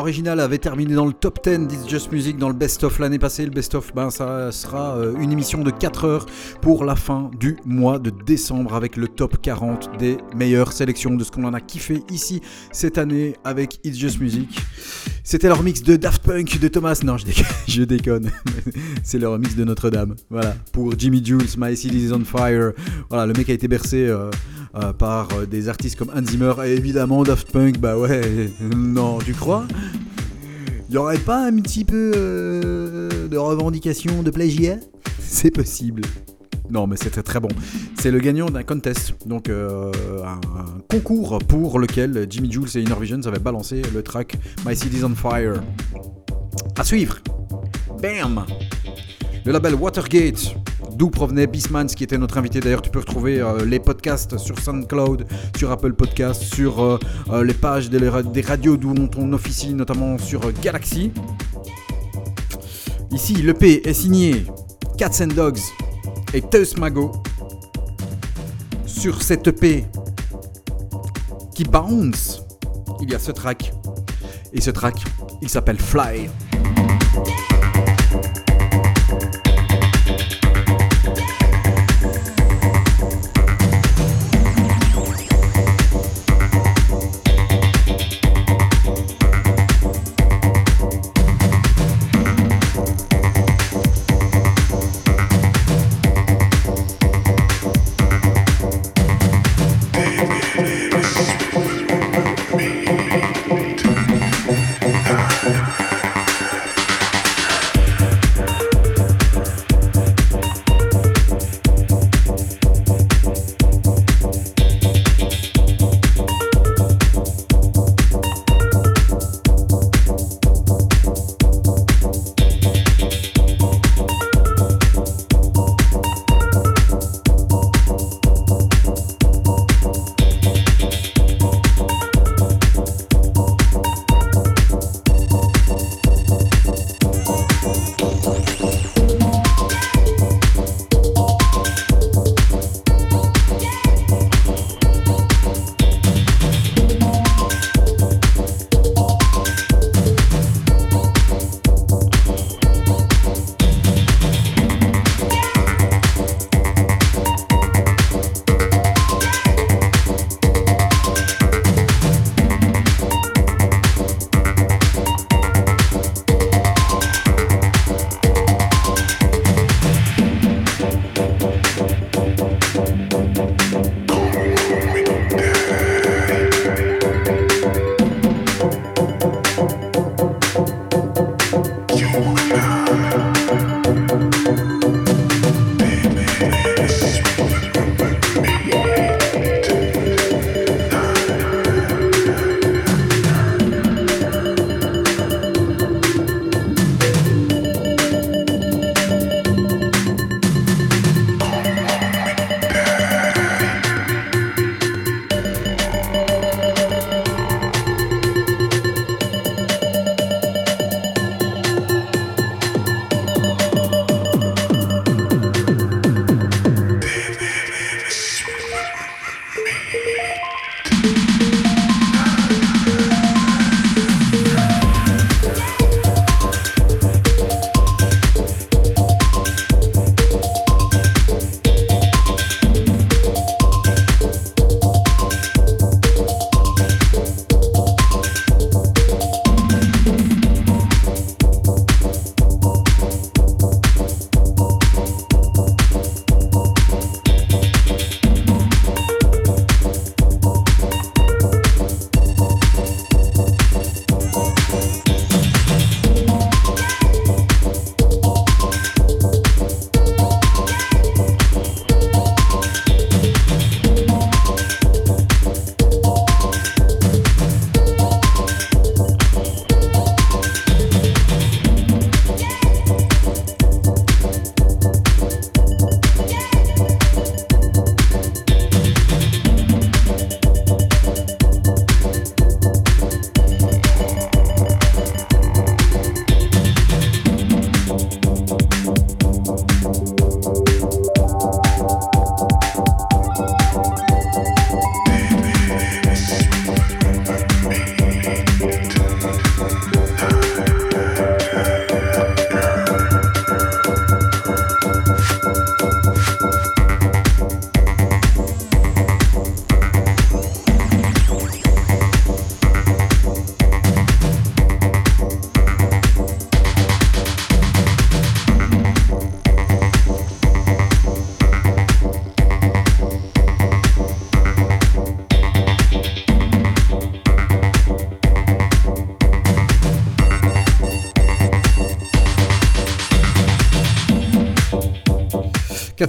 L'original avait terminé dans le top 10 d'It's Just Music dans le best-of l'année passée. Le best-of, ben, ça sera euh, une émission de 4 heures pour la fin du mois de décembre avec le top 40 des meilleures sélections de ce qu'on en a kiffé ici cette année avec It's Just Music. C'était leur mix de Daft Punk de Thomas. Non, je déconne. [laughs] [laughs] C'est leur mix de Notre-Dame. Voilà. Pour Jimmy Jules, My City is on Fire. Voilà, le mec a été bercé. euh, euh, par des artistes comme Hans Zimmer et évidemment Daft Punk, bah ouais, [laughs] non, tu crois? Il y aurait pas un petit peu euh, de revendication de plagiat? [laughs] C'est possible. Non, mais c'était très bon. C'est le gagnant d'un contest, donc euh, un, un concours pour lequel Jimmy Jules et Inner Visions avaient balancé le track My City's on Fire. À suivre. Bam Le label Watergate, d'où provenait Beastmans, qui était notre invité. D'ailleurs, tu peux retrouver euh, les podcasts sur SoundCloud, sur Apple Podcasts, sur euh, euh, les pages des, radios d'où on officie, notamment sur Galaxy. Ici, l'EP est signé Cats and Dogs et Teus Mago. Sur cette EP qui bounce, il y a ce track. Et ce track, il s'appelle Fly.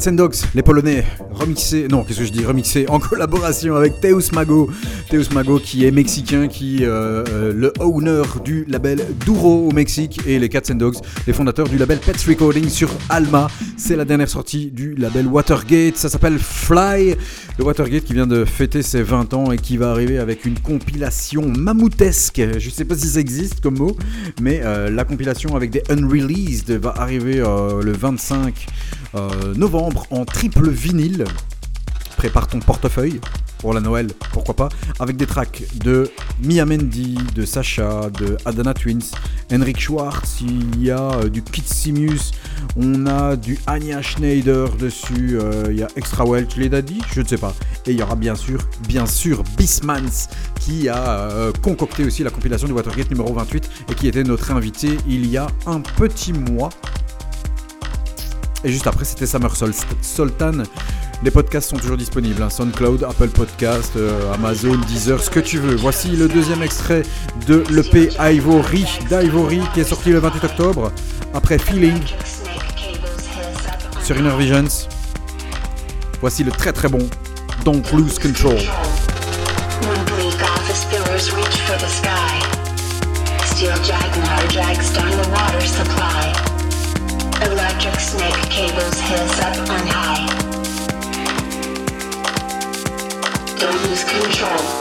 Cats and Dogs, les Polonais, remixés, non, qu'est-ce que je dis, remixés en [laughs] collaboration avec Teus Mago. Teus Mago qui est mexicain, qui euh, euh, le owner du label Duro au Mexique et les Cats and Dogs, les fondateurs du label Pets Recording sur Alma. C'est la dernière sortie du label Watergate, ça s'appelle Fly. Le Watergate qui vient de fêter ses 20 ans et qui va arriver avec une compilation mammouthesque. Je sais pas si ça existe comme mot, mais euh, la compilation avec des unreleased va arriver le 25 euh, novembre en triple vinyle. Prépare ton portefeuille pour la Noël, pourquoi pas, avec des tracks de Mia Mendy, de Sacha, de Adana Twins, Henrik Schwartz, il y a euh, du Simius, on a du Anya Schneider dessus, euh, il y a Extra tu l'as dit Je ne sais pas. Et il y aura bien sûr, bien sûr, Bismans qui a concocté aussi la compilation du Watergate numéro 28 et qui était notre invité il y a un petit mois. Et juste après, c'était Summer Sol Sultan. Les podcasts sont toujours disponibles. hein. SoundCloud, Apple Podcast, euh, Amazon, Deezer, ce que tu veux. Voici le deuxième extrait de l'EP Ivory d'Ivory qui est sorti le 28 octobre. Après Feeling sur Inner Visions. Voici le très très bon Don't Lose Control. Steel down the water supply. Electric snake cables hiss up on high. Don't lose control.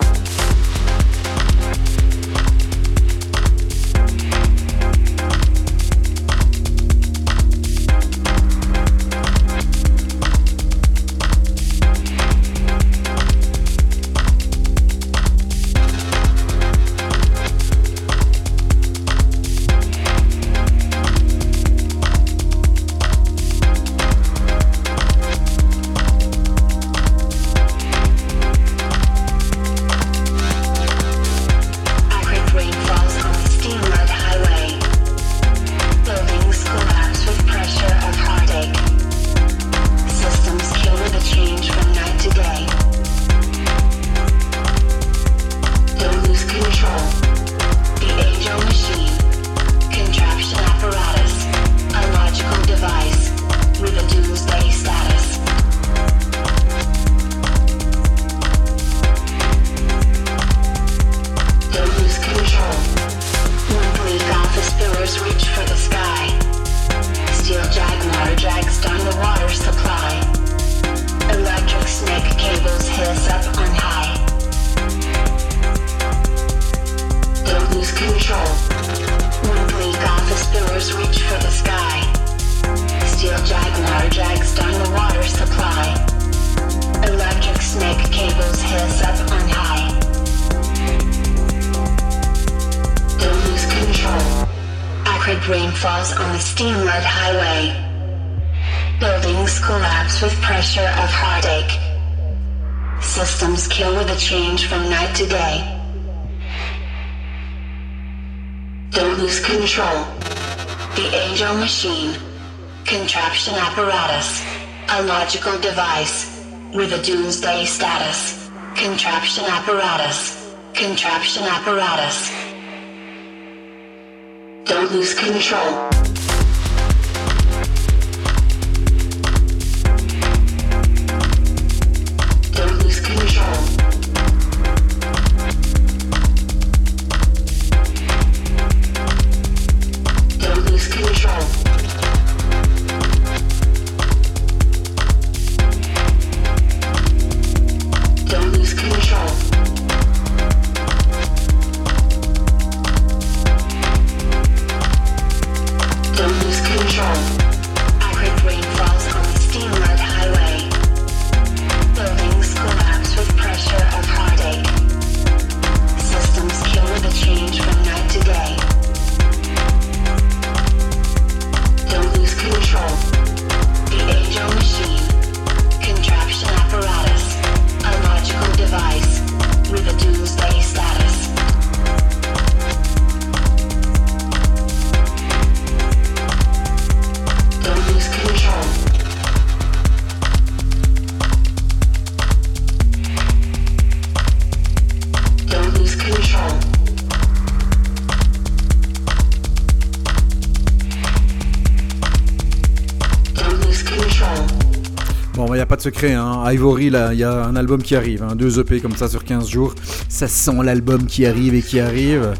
Secret, hein. Ivory, là, il y a un album qui arrive, hein, deux EP comme ça sur 15 jours. Ça sent l'album qui arrive et qui arrive.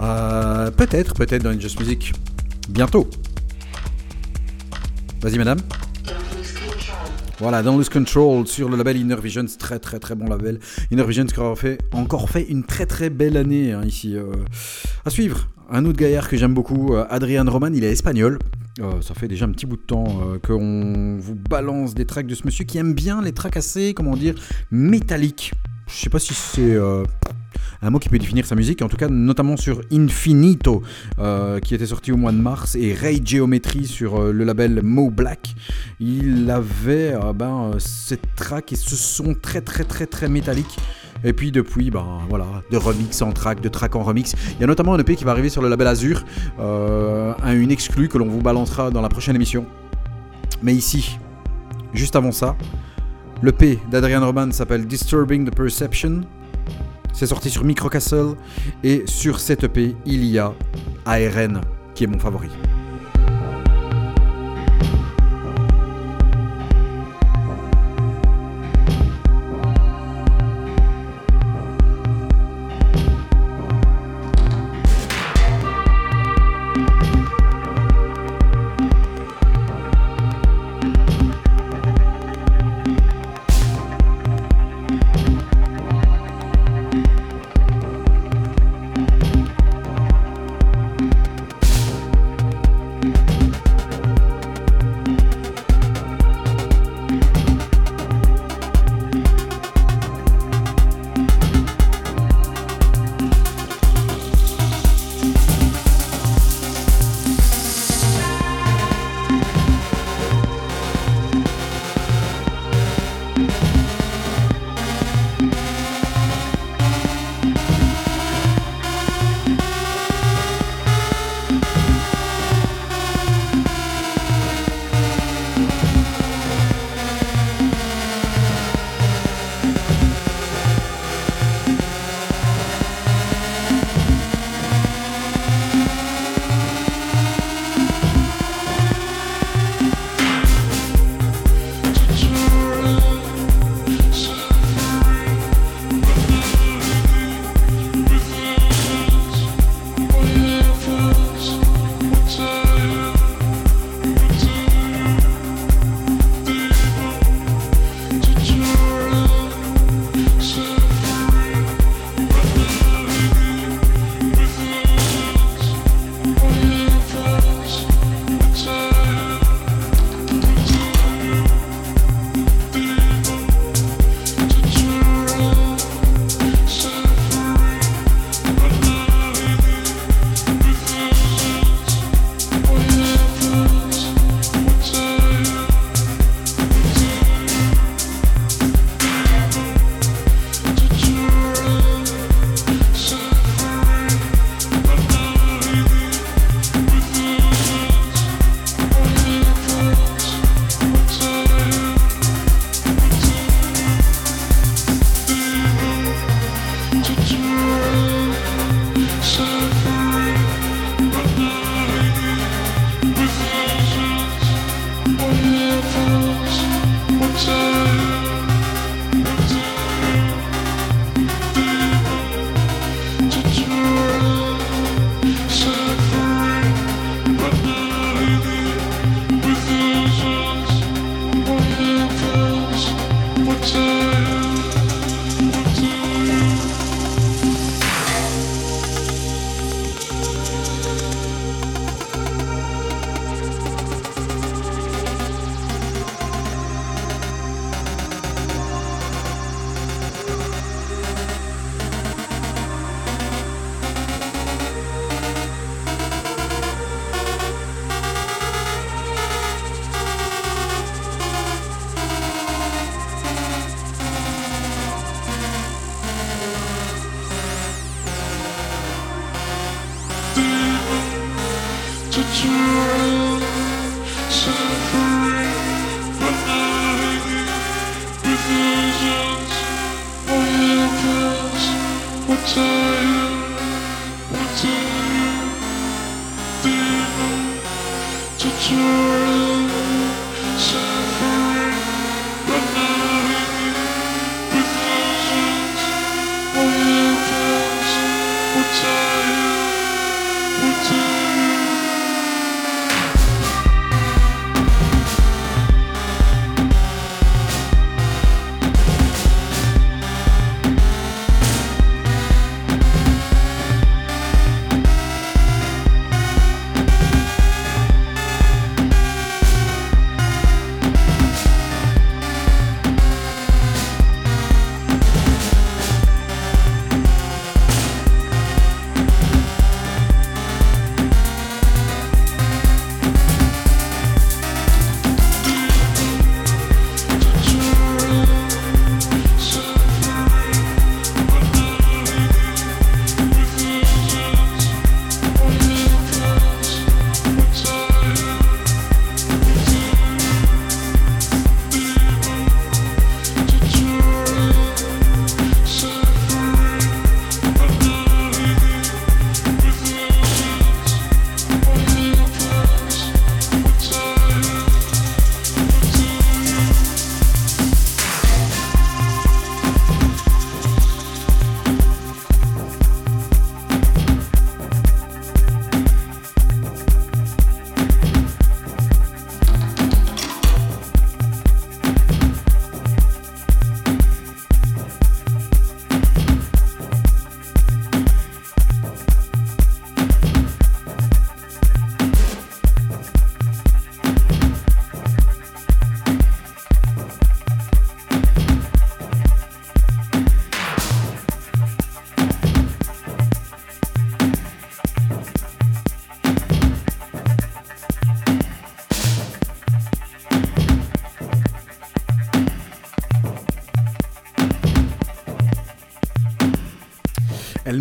Euh, peut-être, peut-être dans Just Music. Bientôt. Vas-y, madame. Voilà, dans Lose Control sur le label Inner Visions, très très très bon label. Inner Visions qui aura fait, encore fait une très très belle année hein, ici. euh. À suivre, un autre gaillard que j'aime beaucoup, euh, Adrian Roman, il est espagnol. Euh, ça fait déjà un petit bout de temps euh, qu'on vous balance des tracks de ce monsieur qui aime bien les tracks assez, comment dire, métalliques. Je sais pas si c'est euh, un mot qui peut définir sa musique, en tout cas notamment sur Infinito, qui était sorti au mois de mars, et Ray Geometry sur le label Mo Black. Il avait ben, cette track et ce son très très très très métallique. Et puis depuis, ben voilà, de remix en track, de track en remix. Il y a notamment un EP qui va arriver sur le label Azur, euh, un- une exclue que l'on vous balancera dans la prochaine émission. Mais ici, juste avant ça, le P d'Adrian Roman s'appelle Disturbing the Perception. C'est sorti sur Microcastle. Et sur cette EP, il y a ARN, qui est mon favori.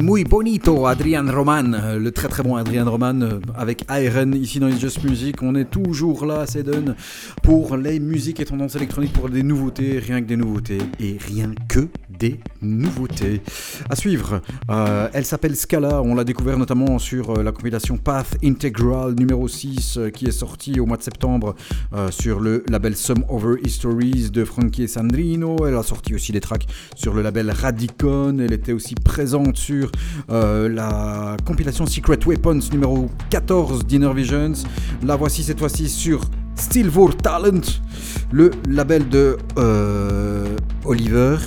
Muy bonito Adrian Roman, euh, le très très bon Adrian Roman euh, avec Iron ici dans It's Just Music. On est toujours là, c'est pour les musiques et tendances électroniques, pour des nouveautés, rien que des nouveautés et rien que des nouveautés. À suivre, euh, elle s'appelle Scala, on l'a découvert notamment sur euh, la compilation Path Integral numéro 6 euh, qui est sortie au mois de septembre sur le label Some Over Histories de Frankie Sandrino. Elle a sorti aussi des tracks sur le label Radicon. Elle était aussi présente sur la compilation Secret Weapons numéro 14 d'Inner Visions. La voici cette fois-ci sur Still for Talent, le label de Oliver.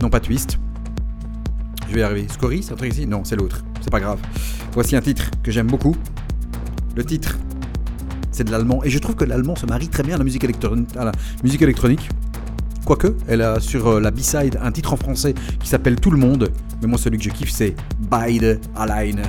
Non, pas Twist. Scory, c'est un truc ici? Non, c'est l'autre. C'est pas grave. Voici un titre que j'aime beaucoup. Le titre, c'est de l'allemand. Et je trouve que l'allemand se marie très bien à la musique, électron- à la musique électronique. Quoique, elle a sur euh, la B-side un titre en français qui s'appelle Tout le monde. Mais moi, celui que je kiffe, c'est Beide alleine.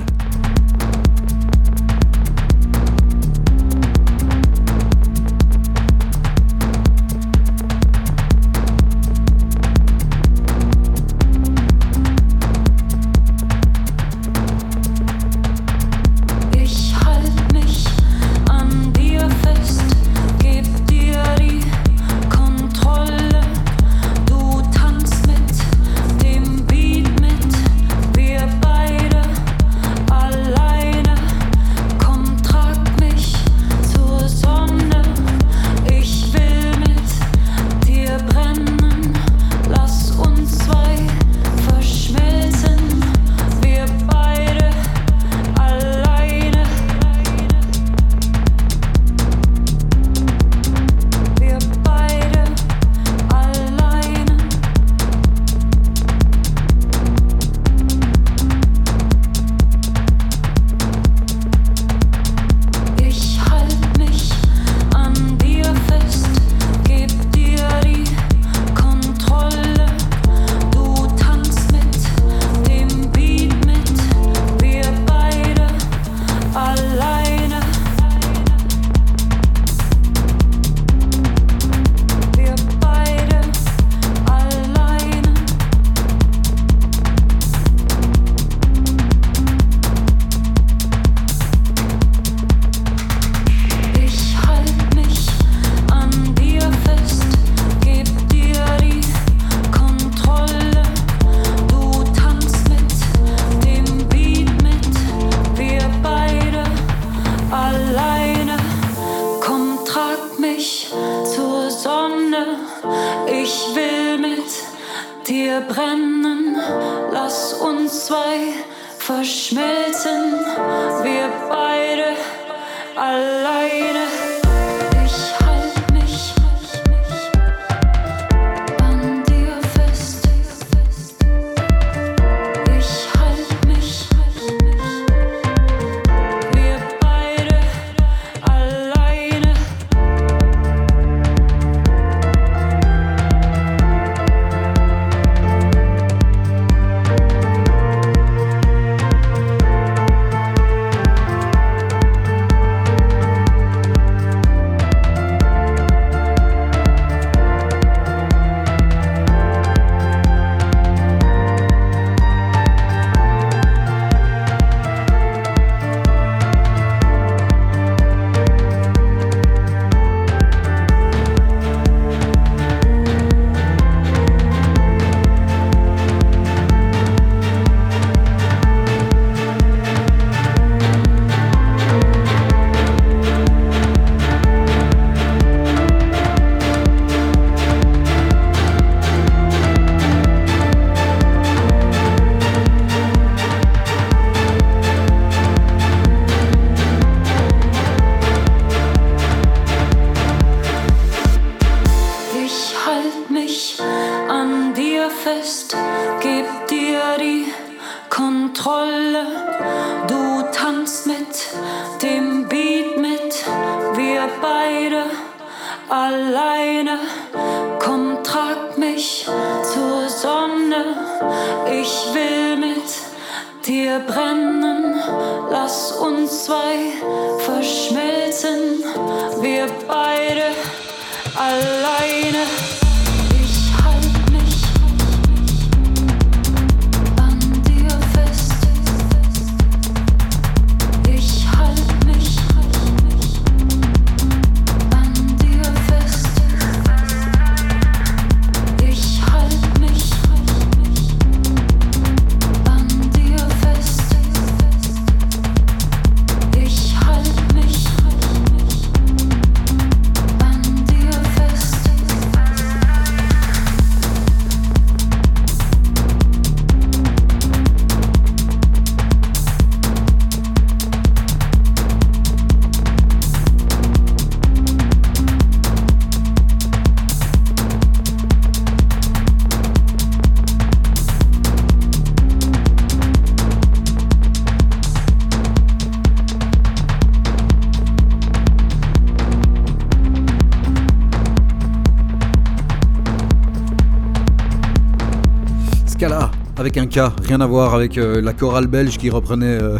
Rien à voir avec euh, la chorale belge qui reprenait euh,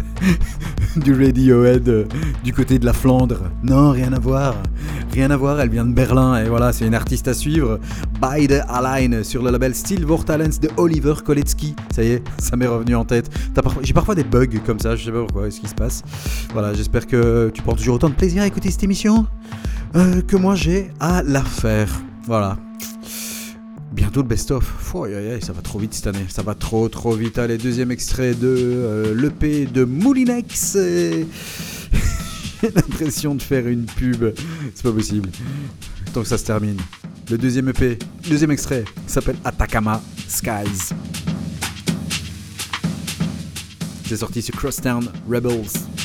[laughs] du Radiohead euh, du côté de la Flandre. Non, rien à voir. Rien à voir, elle vient de Berlin et voilà, c'est une artiste à suivre. Beide Allein sur le label Still Talents de Oliver Koletsky. Ça y est, ça m'est revenu en tête. J'ai parfois des bugs comme ça, je sais pas pourquoi, ce qui se passe. Voilà, j'espère que tu prends toujours autant de plaisir à écouter cette émission que moi j'ai à la faire. Voilà. Le best-of. Ça va trop vite cette année. Ça va trop trop vite. Allez, deuxième extrait de euh, l'EP de Moulinex. [laughs] J'ai l'impression de faire une pub. C'est pas possible. Tant que ça se termine. Le deuxième EP, deuxième extrait, s'appelle Atacama Skies. C'est sorti sur Crosstown Rebels.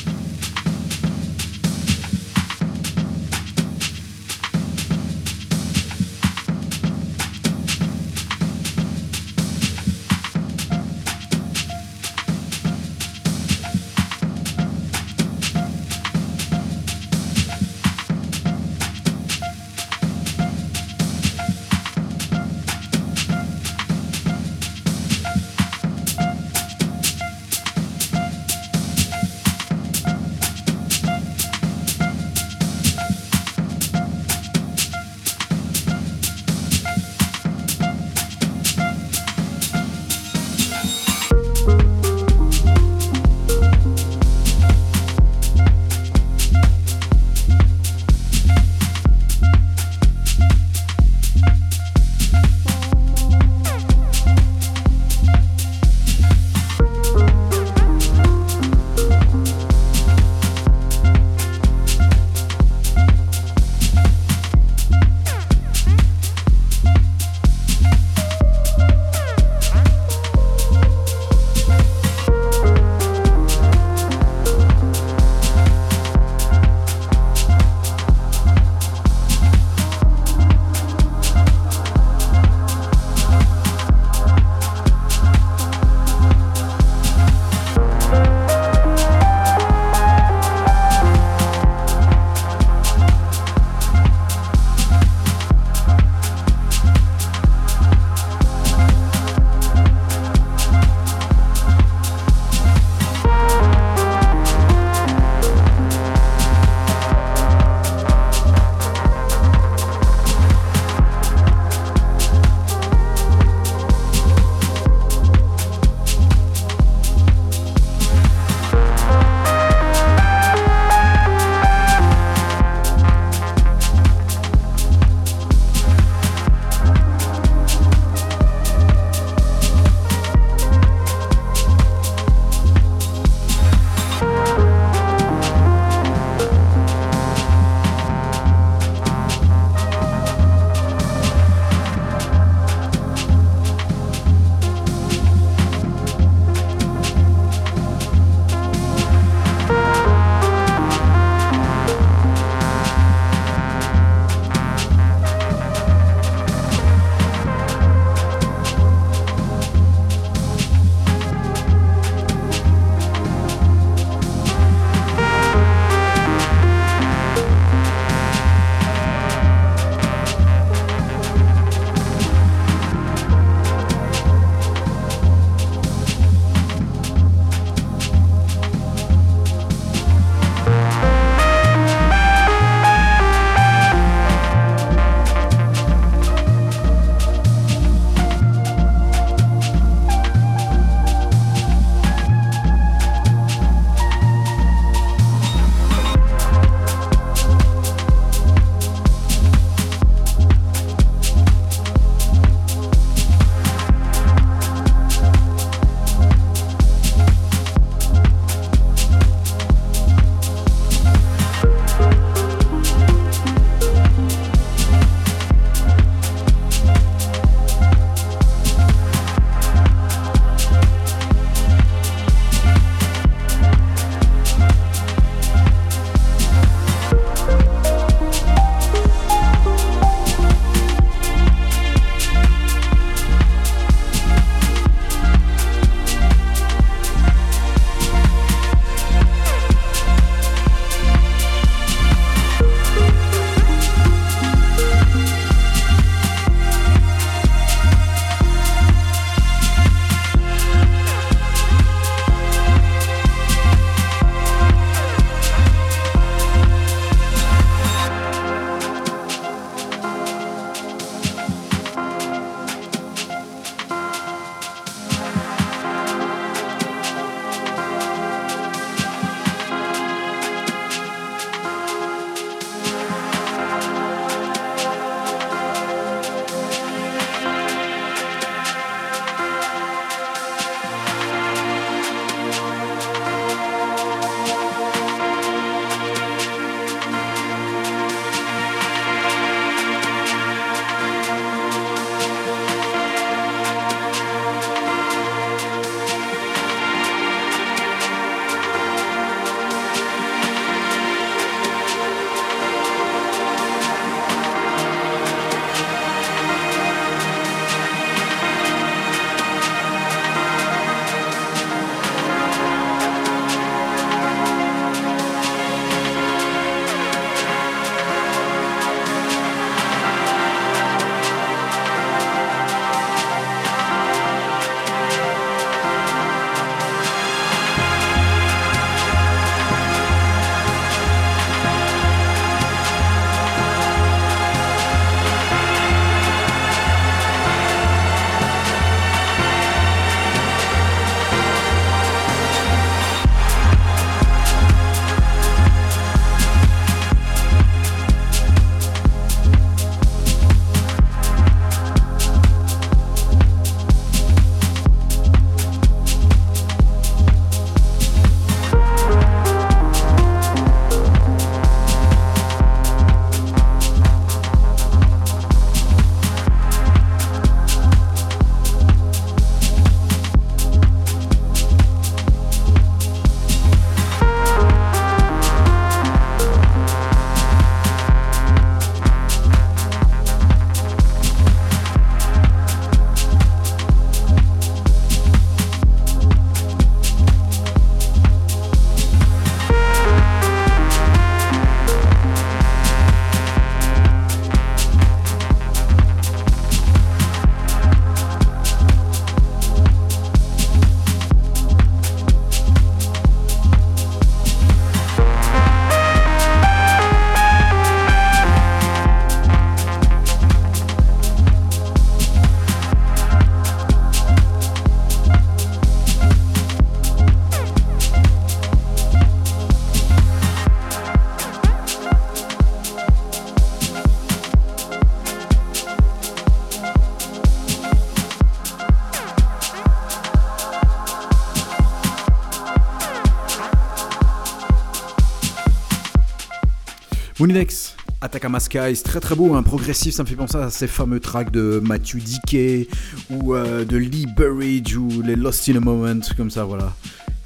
Moulinex, Atacama Skies, très très beau, hein, progressif, ça me fait penser à ces fameux tracks de Matthew Dickey ou euh, de Lee Burridge ou les Lost in a Moment, comme ça, voilà.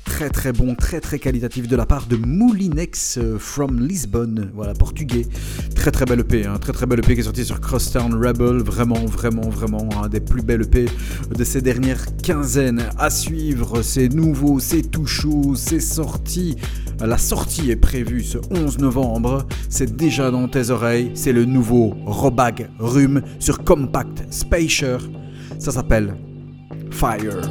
Très très bon, très très qualitatif de la part de Moulinex euh, from Lisbonne, voilà, portugais. Très très belle EP, hein, très très belle EP qui est sortie sur Crosstown Rebel, vraiment vraiment vraiment un des plus belles EP de ces dernières quinzaines. À suivre, c'est nouveau, c'est tout chaud, c'est sorti. La sortie est prévue ce 11 novembre, c'est déjà dans tes oreilles, c'est le nouveau Robag Rum sur Compact Spacer. Ça s'appelle Fire.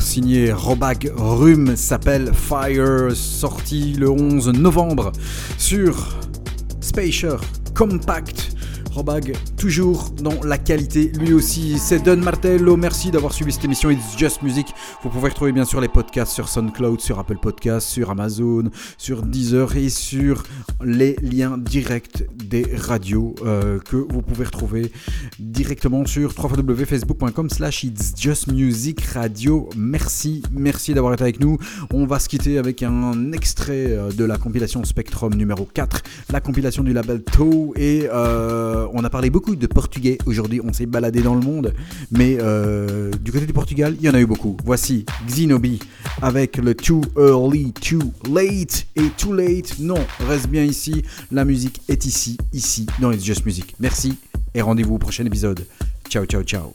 Signé Robag Rum s'appelle Fire, sorti le 11 novembre sur Spacer Compact. Robag, toujours dans la qualité, lui aussi. C'est Don Martello. Merci d'avoir suivi cette émission It's Just Music. Vous pouvez retrouver bien sûr les podcasts sur SoundCloud, sur Apple Podcasts, sur Amazon, sur Deezer et sur les liens directs des radios euh, que vous pouvez retrouver directement sur www.facebook.com slash It's Just Music Radio. Merci, merci d'avoir été avec nous. On va se quitter avec un extrait euh, de la compilation Spectrum numéro 4, la compilation du label Toe et euh, on a parlé beaucoup de portugais aujourd'hui, on s'est baladé dans le monde, mais du côté du Portugal, il y en a eu beaucoup. Voici Xinobi avec le Too Early, Too Late et Too Late. Non, reste bien ici, la musique est ici, ici, dans It's Just Music. Merci et rendez-vous au prochain épisode. Ciao, ciao, ciao.